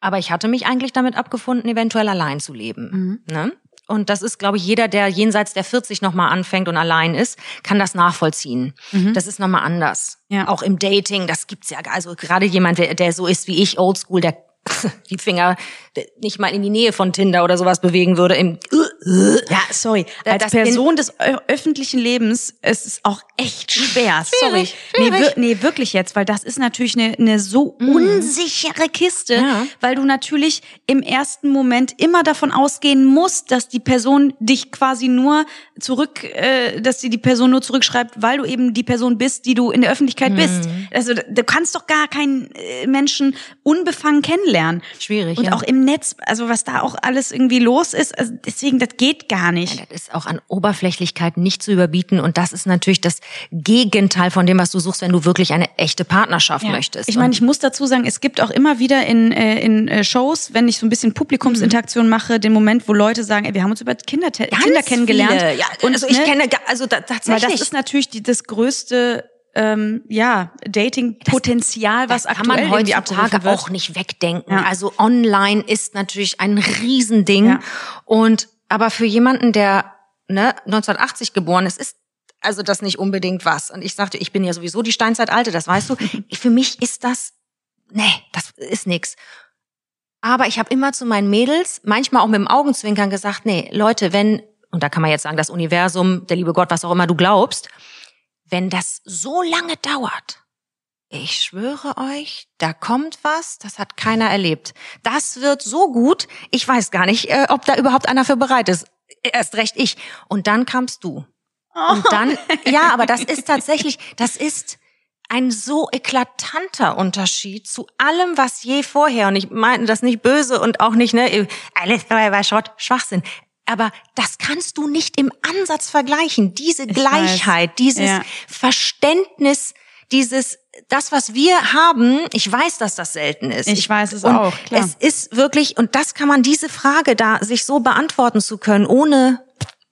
Aber ich hatte mich eigentlich damit abgefunden, eventuell allein zu leben. Mhm. Ne? Und das ist, glaube ich, jeder, der jenseits der 40 nochmal anfängt und allein ist, kann das nachvollziehen. Das ist nochmal anders. Mhm. Ja. Auch im Dating, das gibt's ja. Also gerade jemand, der, der so ist wie ich, oldschool, der die Finger nicht mal in die Nähe von Tinder oder sowas bewegen würde. Im Ja, sorry. Als das Person des öffentlichen Lebens es ist auch echt schwer. Sorry. Schwierig, Nee, nee, wirklich jetzt, weil das ist natürlich eine, eine so unsichere Kiste, Ja. weil du natürlich im ersten Moment immer davon ausgehen musst, dass die Person dich quasi nur zurück, äh, dass sie die Person nur zurückschreibt, weil du eben die Person bist, die du in der Öffentlichkeit bist. Also du kannst doch gar keinen äh, Menschen unbefangen kennenlernen. Schwierig, Und ja. auch im Netz, also was da auch alles irgendwie los ist, also deswegen, das geht gar nicht. Das ist auch an Oberflächlichkeit nicht zu überbieten. Und das ist natürlich das Gegenteil von dem, was du suchst, wenn du wirklich eine echte Partnerschaft Ja. möchtest. Ich meine, ich muss dazu sagen, es gibt auch immer wieder in, äh, in äh, Shows, wenn ich so ein bisschen Publikumsinteraktion mache, den Moment, wo Leute sagen, ey, wir haben uns über Kinder, ganz Kinder kennengelernt. Viele. Ja, Und, also ich ne, kenne, also da, weil tatsächlich. das ist natürlich die, das größte ähm, ja Dating-Potenzial, was das aktuell kann man heutzutage auch nicht wegdenken. Ja. Also online ist natürlich ein Riesending. Ja. Und aber für jemanden, der ne, 1980 geboren ist, ist also das nicht unbedingt was. Und ich sagte, ich bin ja sowieso die Steinzeitalte, das weißt du. für mich ist das, nee, das ist nix. Aber ich habe immer zu meinen Mädels, manchmal auch mit dem Augenzwinkern gesagt, nee, Leute, wenn, und da kann man jetzt sagen, das Universum, der liebe Gott, was auch immer du glaubst, wenn das so lange dauert, ich schwöre euch, da kommt was, das hat keiner erlebt. Das wird so gut, ich weiß gar nicht, äh, ob da überhaupt einer für bereit ist. Erst recht ich. Und dann kamst du. Und dann, ja, aber das ist tatsächlich, das ist ein so eklatanter Unterschied zu allem, was je vorher, und ich meine das nicht böse und auch nicht, ne, alles war Schrott, Schwachsinn. Aber das kannst du nicht im Ansatz vergleichen. Diese Gleichheit, dieses Ja. Verständnis, dieses, das, was wir haben, ich weiß, dass das selten ist. Ich weiß es und auch, klar. Es ist wirklich, und das kann man, diese Frage da, sich so beantworten zu können, ohne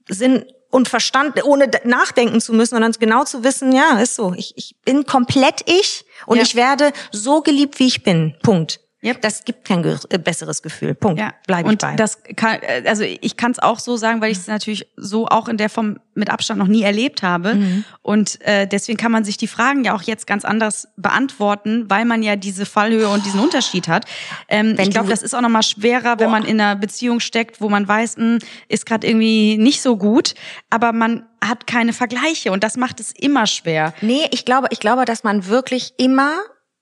Sinn und Verstand, ohne nachdenken zu müssen, sondern genau zu wissen, ja, ist so. Ich, ich bin komplett ich und Ja. ich werde so geliebt, wie ich bin. Punkt. Yep. Das gibt kein äh, besseres Gefühl. Punkt. Ja, Bleib ich und bei. das kann, äh, also ich kann es auch so sagen, weil ich es natürlich so auch in der Form mit Abstand noch nie erlebt habe. Mhm. Und äh, deswegen kann man sich die Fragen ja auch jetzt ganz anders beantworten, weil man ja diese Fallhöhe und diesen Unterschied hat. Ähm, ich glaube, das ist auch noch mal schwerer, wenn man in einer Beziehung steckt, wo man weiß, mh, ist gerade irgendwie nicht so gut, aber man hat keine Vergleiche und das macht es immer schwer. Nee, ich glaube, ich glaube, dass man wirklich immer,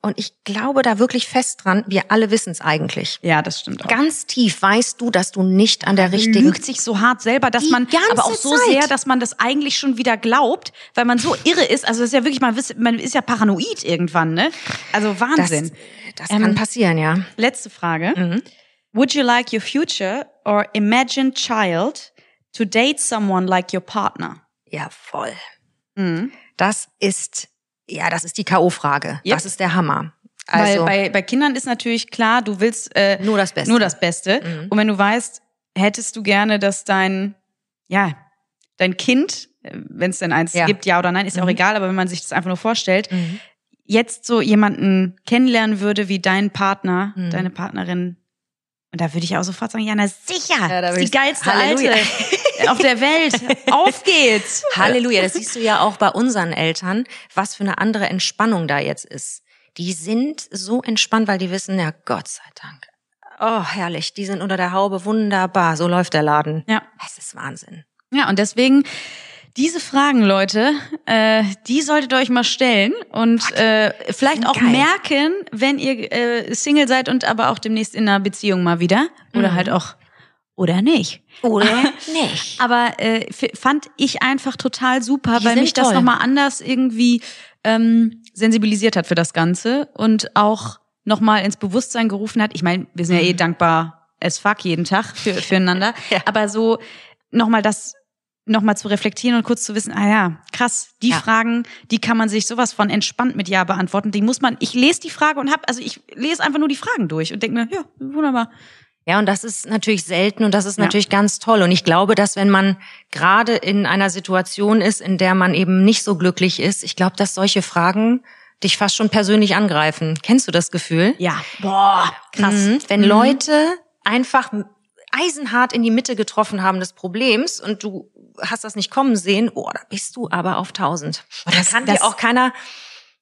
und ich glaube da wirklich fest dran, wir alle wissen es eigentlich. Ja, das stimmt auch. Ganz tief weißt du, dass du nicht an der richtigen lügt sich so hart selber, dass man aber auch so Zeit. sehr, dass man das eigentlich schon wieder glaubt, weil man so irre ist. Also das ist ja wirklich man ist, man ist ja paranoid irgendwann, ne? Also das, Wahnsinn. das Ähm, kann passieren, ja. Letzte Frage. Mhm. Would you like your future or imagined child to date someone like your partner? Ja, voll. Mhm. Das ist, ja, das ist die K.O.-Frage. Yep. Das ist der Hammer. Also, Weil bei, bei Kindern ist natürlich klar, du willst äh, nur das Beste. nur das Beste. Mhm. Und wenn du weißt, hättest du gerne, dass dein, ja, dein Kind, wenn es denn eins Ja. gibt, ja oder nein, ist ja auch Mhm. egal, aber wenn man sich das einfach nur vorstellt, Mhm. jetzt so jemanden kennenlernen würde wie dein Partner, Mhm. deine Partnerin, und da würde ich auch sofort sagen, ja, na sicher, Ja, da ist die geilste Halleluja. Alte auf der Welt. Auf geht's. Halleluja, das siehst du ja auch bei unseren Eltern, was für eine andere Entspannung da jetzt ist. Die sind so entspannt, weil die wissen, ja, Gott sei Dank. Oh, herrlich, die sind unter der Haube, wunderbar, so läuft der Laden. Ja. Es ist Wahnsinn. Ja, und deswegen diese Fragen, Leute, äh, die solltet ihr euch mal stellen und äh, vielleicht auch geil. merken, wenn ihr äh, Single seid und aber auch demnächst in einer Beziehung mal wieder oder Mhm. halt auch oder nicht. Oder nicht. Aber äh, fand ich einfach total super, Die weil mich das toll. nochmal anders irgendwie ähm, sensibilisiert hat für das Ganze und auch nochmal ins Bewusstsein gerufen hat. Ich meine, wir sind ja eh dankbar as fuck jeden Tag für, füreinander. Ja. Aber so nochmal das nochmal zu reflektieren und kurz zu wissen, ah ja, krass, die Ja. Fragen, die kann man sich sowas von entspannt mit Ja beantworten. Die muss man, ich lese die Frage und hab, also ich lese einfach nur die Fragen durch und denke mir, ja, wunderbar. Ja, und das ist natürlich selten und das ist Ja. natürlich ganz toll. Und ich glaube, dass wenn man gerade in einer Situation ist, in der man eben nicht so glücklich ist, ich glaube, dass solche Fragen dich fast schon persönlich angreifen. Kennst du das Gefühl? Ja, boah, krass. Mhm. Wenn Leute einfach eisenhart in die Mitte getroffen haben des Problems und du hast das nicht kommen sehen, oh, da bist du aber auf tausend. Und da Das- kann das- dir auch keiner,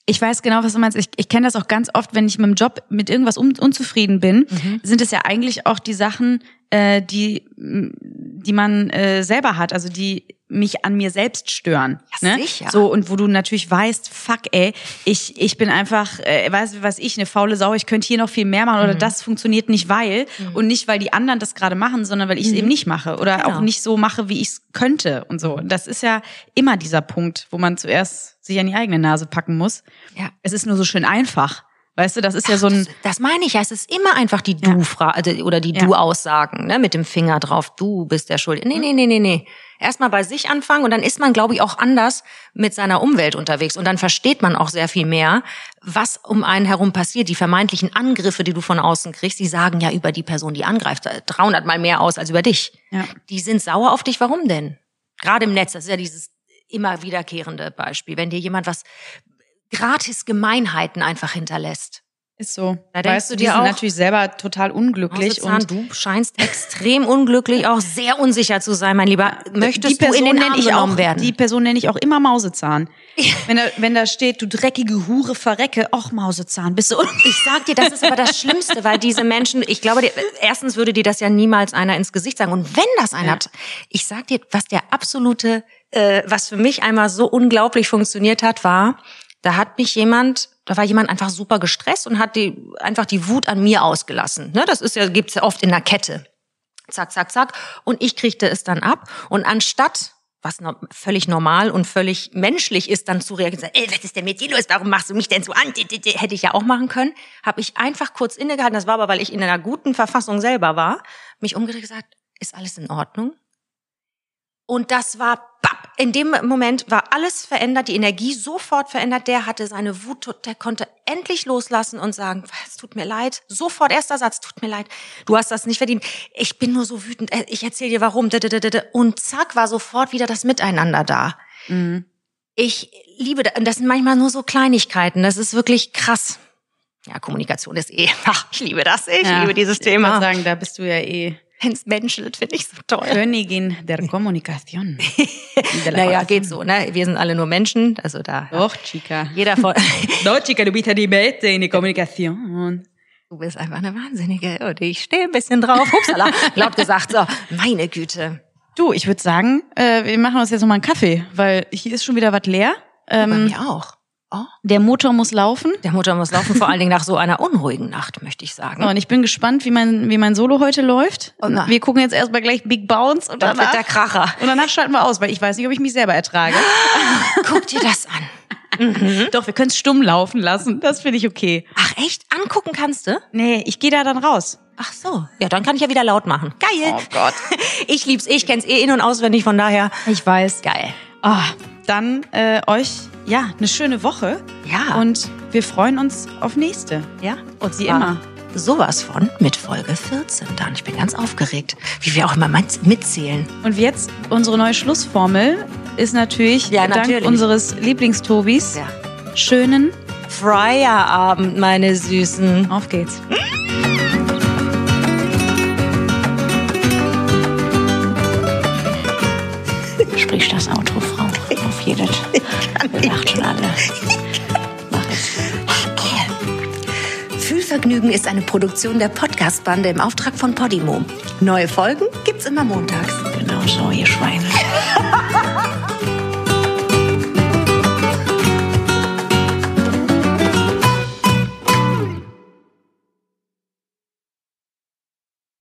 Ich weiß genau, was du meinst. Ich, ich kenne das auch ganz oft, wenn ich mit dem Job mit irgendwas un, unzufrieden bin, sind es ja eigentlich auch die Sachen, äh, die, die man äh, selber hat, also die mich an mir selbst stören. Ja, ne? sicher. So, und wo du natürlich weißt, fuck, ey, ich, ich bin einfach, äh, weißt du, was ich, eine faule Sau, ich könnte hier noch viel mehr machen oder Mhm. das funktioniert nicht, weil und nicht, weil die anderen das gerade machen, sondern weil ich es eben nicht mache oder Mhm. Genau. auch nicht so mache, wie ich es könnte und so. Das ist ja immer dieser Punkt, wo man zuerst sich an die eigene Nase packen muss. Ja. Es ist nur so schön einfach. Weißt du, das ist ja so ein, das, das meine ich ja, es ist immer einfach die Du-Frage oder die Ja. Du-Aussagen, ne, mit dem Finger drauf, du bist der Schuld. Nee, nee, nee, nee, nee. Erstmal bei sich anfangen und dann ist man, glaube ich, auch anders mit seiner Umwelt unterwegs und dann versteht man auch sehr viel mehr, was um einen herum passiert. Die vermeintlichen Angriffe, die du von außen kriegst, die sagen ja über die Person, die angreift, 300 mal mehr aus als über dich. ja. Die sind sauer auf dich. Warum denn? Gerade im Netz, das ist ja dieses immer wiederkehrende Beispiel. Wenn dir jemand was gratis Gemeinheiten einfach hinterlässt. Ist so. Da denkst weißt du die sind auch, natürlich selber total unglücklich Mausezahn, und du scheinst extrem unglücklich, auch sehr unsicher zu sein, mein Lieber. Möchtest die Person du in den nenne Arm ich auch, werden? Die Person nenne ich auch immer Mausezahn. wenn, da, wenn da steht, du dreckige Hure, verrecke, och Mausezahn, bist du. Ich sag dir, das ist aber das Schlimmste, weil diese Menschen, ich glaube, die, erstens würde dir das ja niemals einer ins Gesicht sagen. Und wenn das einer, Ja. ich sag dir, was der absolute, äh, was für mich einmal so unglaublich funktioniert hat, war, da hat mich jemand, da war jemand einfach super gestresst und hat die einfach die Wut an mir ausgelassen. Ne, das ist ja gibt's ja oft in der Kette. Zack, zack, zack. Und ich kriegte es dann ab. Und anstatt was no völlig normal und völlig menschlich ist, dann zu reagieren, sagen, ey, was ist denn mit dir los? Warum machst du mich denn so an? Hätte ich ja auch machen können. Habe ich einfach kurz innegehalten. Das war aber, weil ich in einer guten Verfassung selber war. Mich umgedreht gesagt, ist alles in Ordnung? Und das war, bap, in dem Moment war alles verändert, die Energie sofort verändert. Der hatte seine Wut, der konnte endlich loslassen und sagen, es tut mir leid. Sofort erster Satz, tut mir leid. Du hast das nicht verdient. Ich bin nur so wütend. äh, Ich erzähle dir warum. Und zack, war sofort wieder das Miteinander da. Mhm. Ich liebe das. Sind manchmal nur so Kleinigkeiten. Das ist wirklich krass. Ja, Kommunikation ist eh, ach, ich liebe das. Ich Ja, liebe dieses Ich Thema. sagen, da bist du ja eh Wenn's menschelt, finde ich so toll. Königin der Kommunikation. De Naja, geht so, ne? Wir sind alle nur Menschen, also da. Doch, chica. Jeder von, Doch, chica, du bist ja die Beste in der Kommunikation. du bist einfach eine Wahnsinnige und ich stehe ein bisschen drauf. Hupsala, laut gesagt, so, meine Güte. Du, ich würde sagen, äh, wir machen uns jetzt noch mal einen Kaffee, weil hier ist schon wieder was leer. Bei Ähm, mir auch. Oh, der Motor muss laufen. der Motor muss laufen, vor allen Dingen nach so einer unruhigen Nacht, möchte ich sagen. Und ich bin gespannt, wie mein, wie mein Solo heute läuft. Oh, na. wir gucken jetzt erstmal gleich Big Bounce und Dann wird danach, der Kracher. und danach schalten wir aus, weil ich weiß nicht, ob ich mich selber ertrage. Guck dir das an. Doch, wir können es stumm laufen lassen. Das finde ich okay. Ach echt? Angucken kannst du? Nee, ich gehe da dann raus. Ach so. Ja, dann kann ich ja wieder laut machen. Geil. Oh Gott. Ich lieb's, ich kenn's eh in- und auswendig, von daher. Ich weiß. Geil. Ah, dann äh, euch, ja, eine schöne Woche. Ja. Und wir freuen uns auf nächste. ja. Und Wie immer. Sowas von mit Folge 14 dann. Ich bin ganz aufgeregt, wie wir auch immer mit- mitzählen. Und jetzt unsere neue Schlussformel ist natürlich, Ja, dank natürlich. unseres Lieblingstobis Ja. schönen Feierabend, meine Süßen. Auf geht's. Sprich das Auto, Frau. Jedes. Wir lacht schon alle. Fühlvergnügen ist eine Produktion der Podcast-Bande im Auftrag von Podimo. Neue Folgen gibt's immer montags. Genau so, ihr Schweine.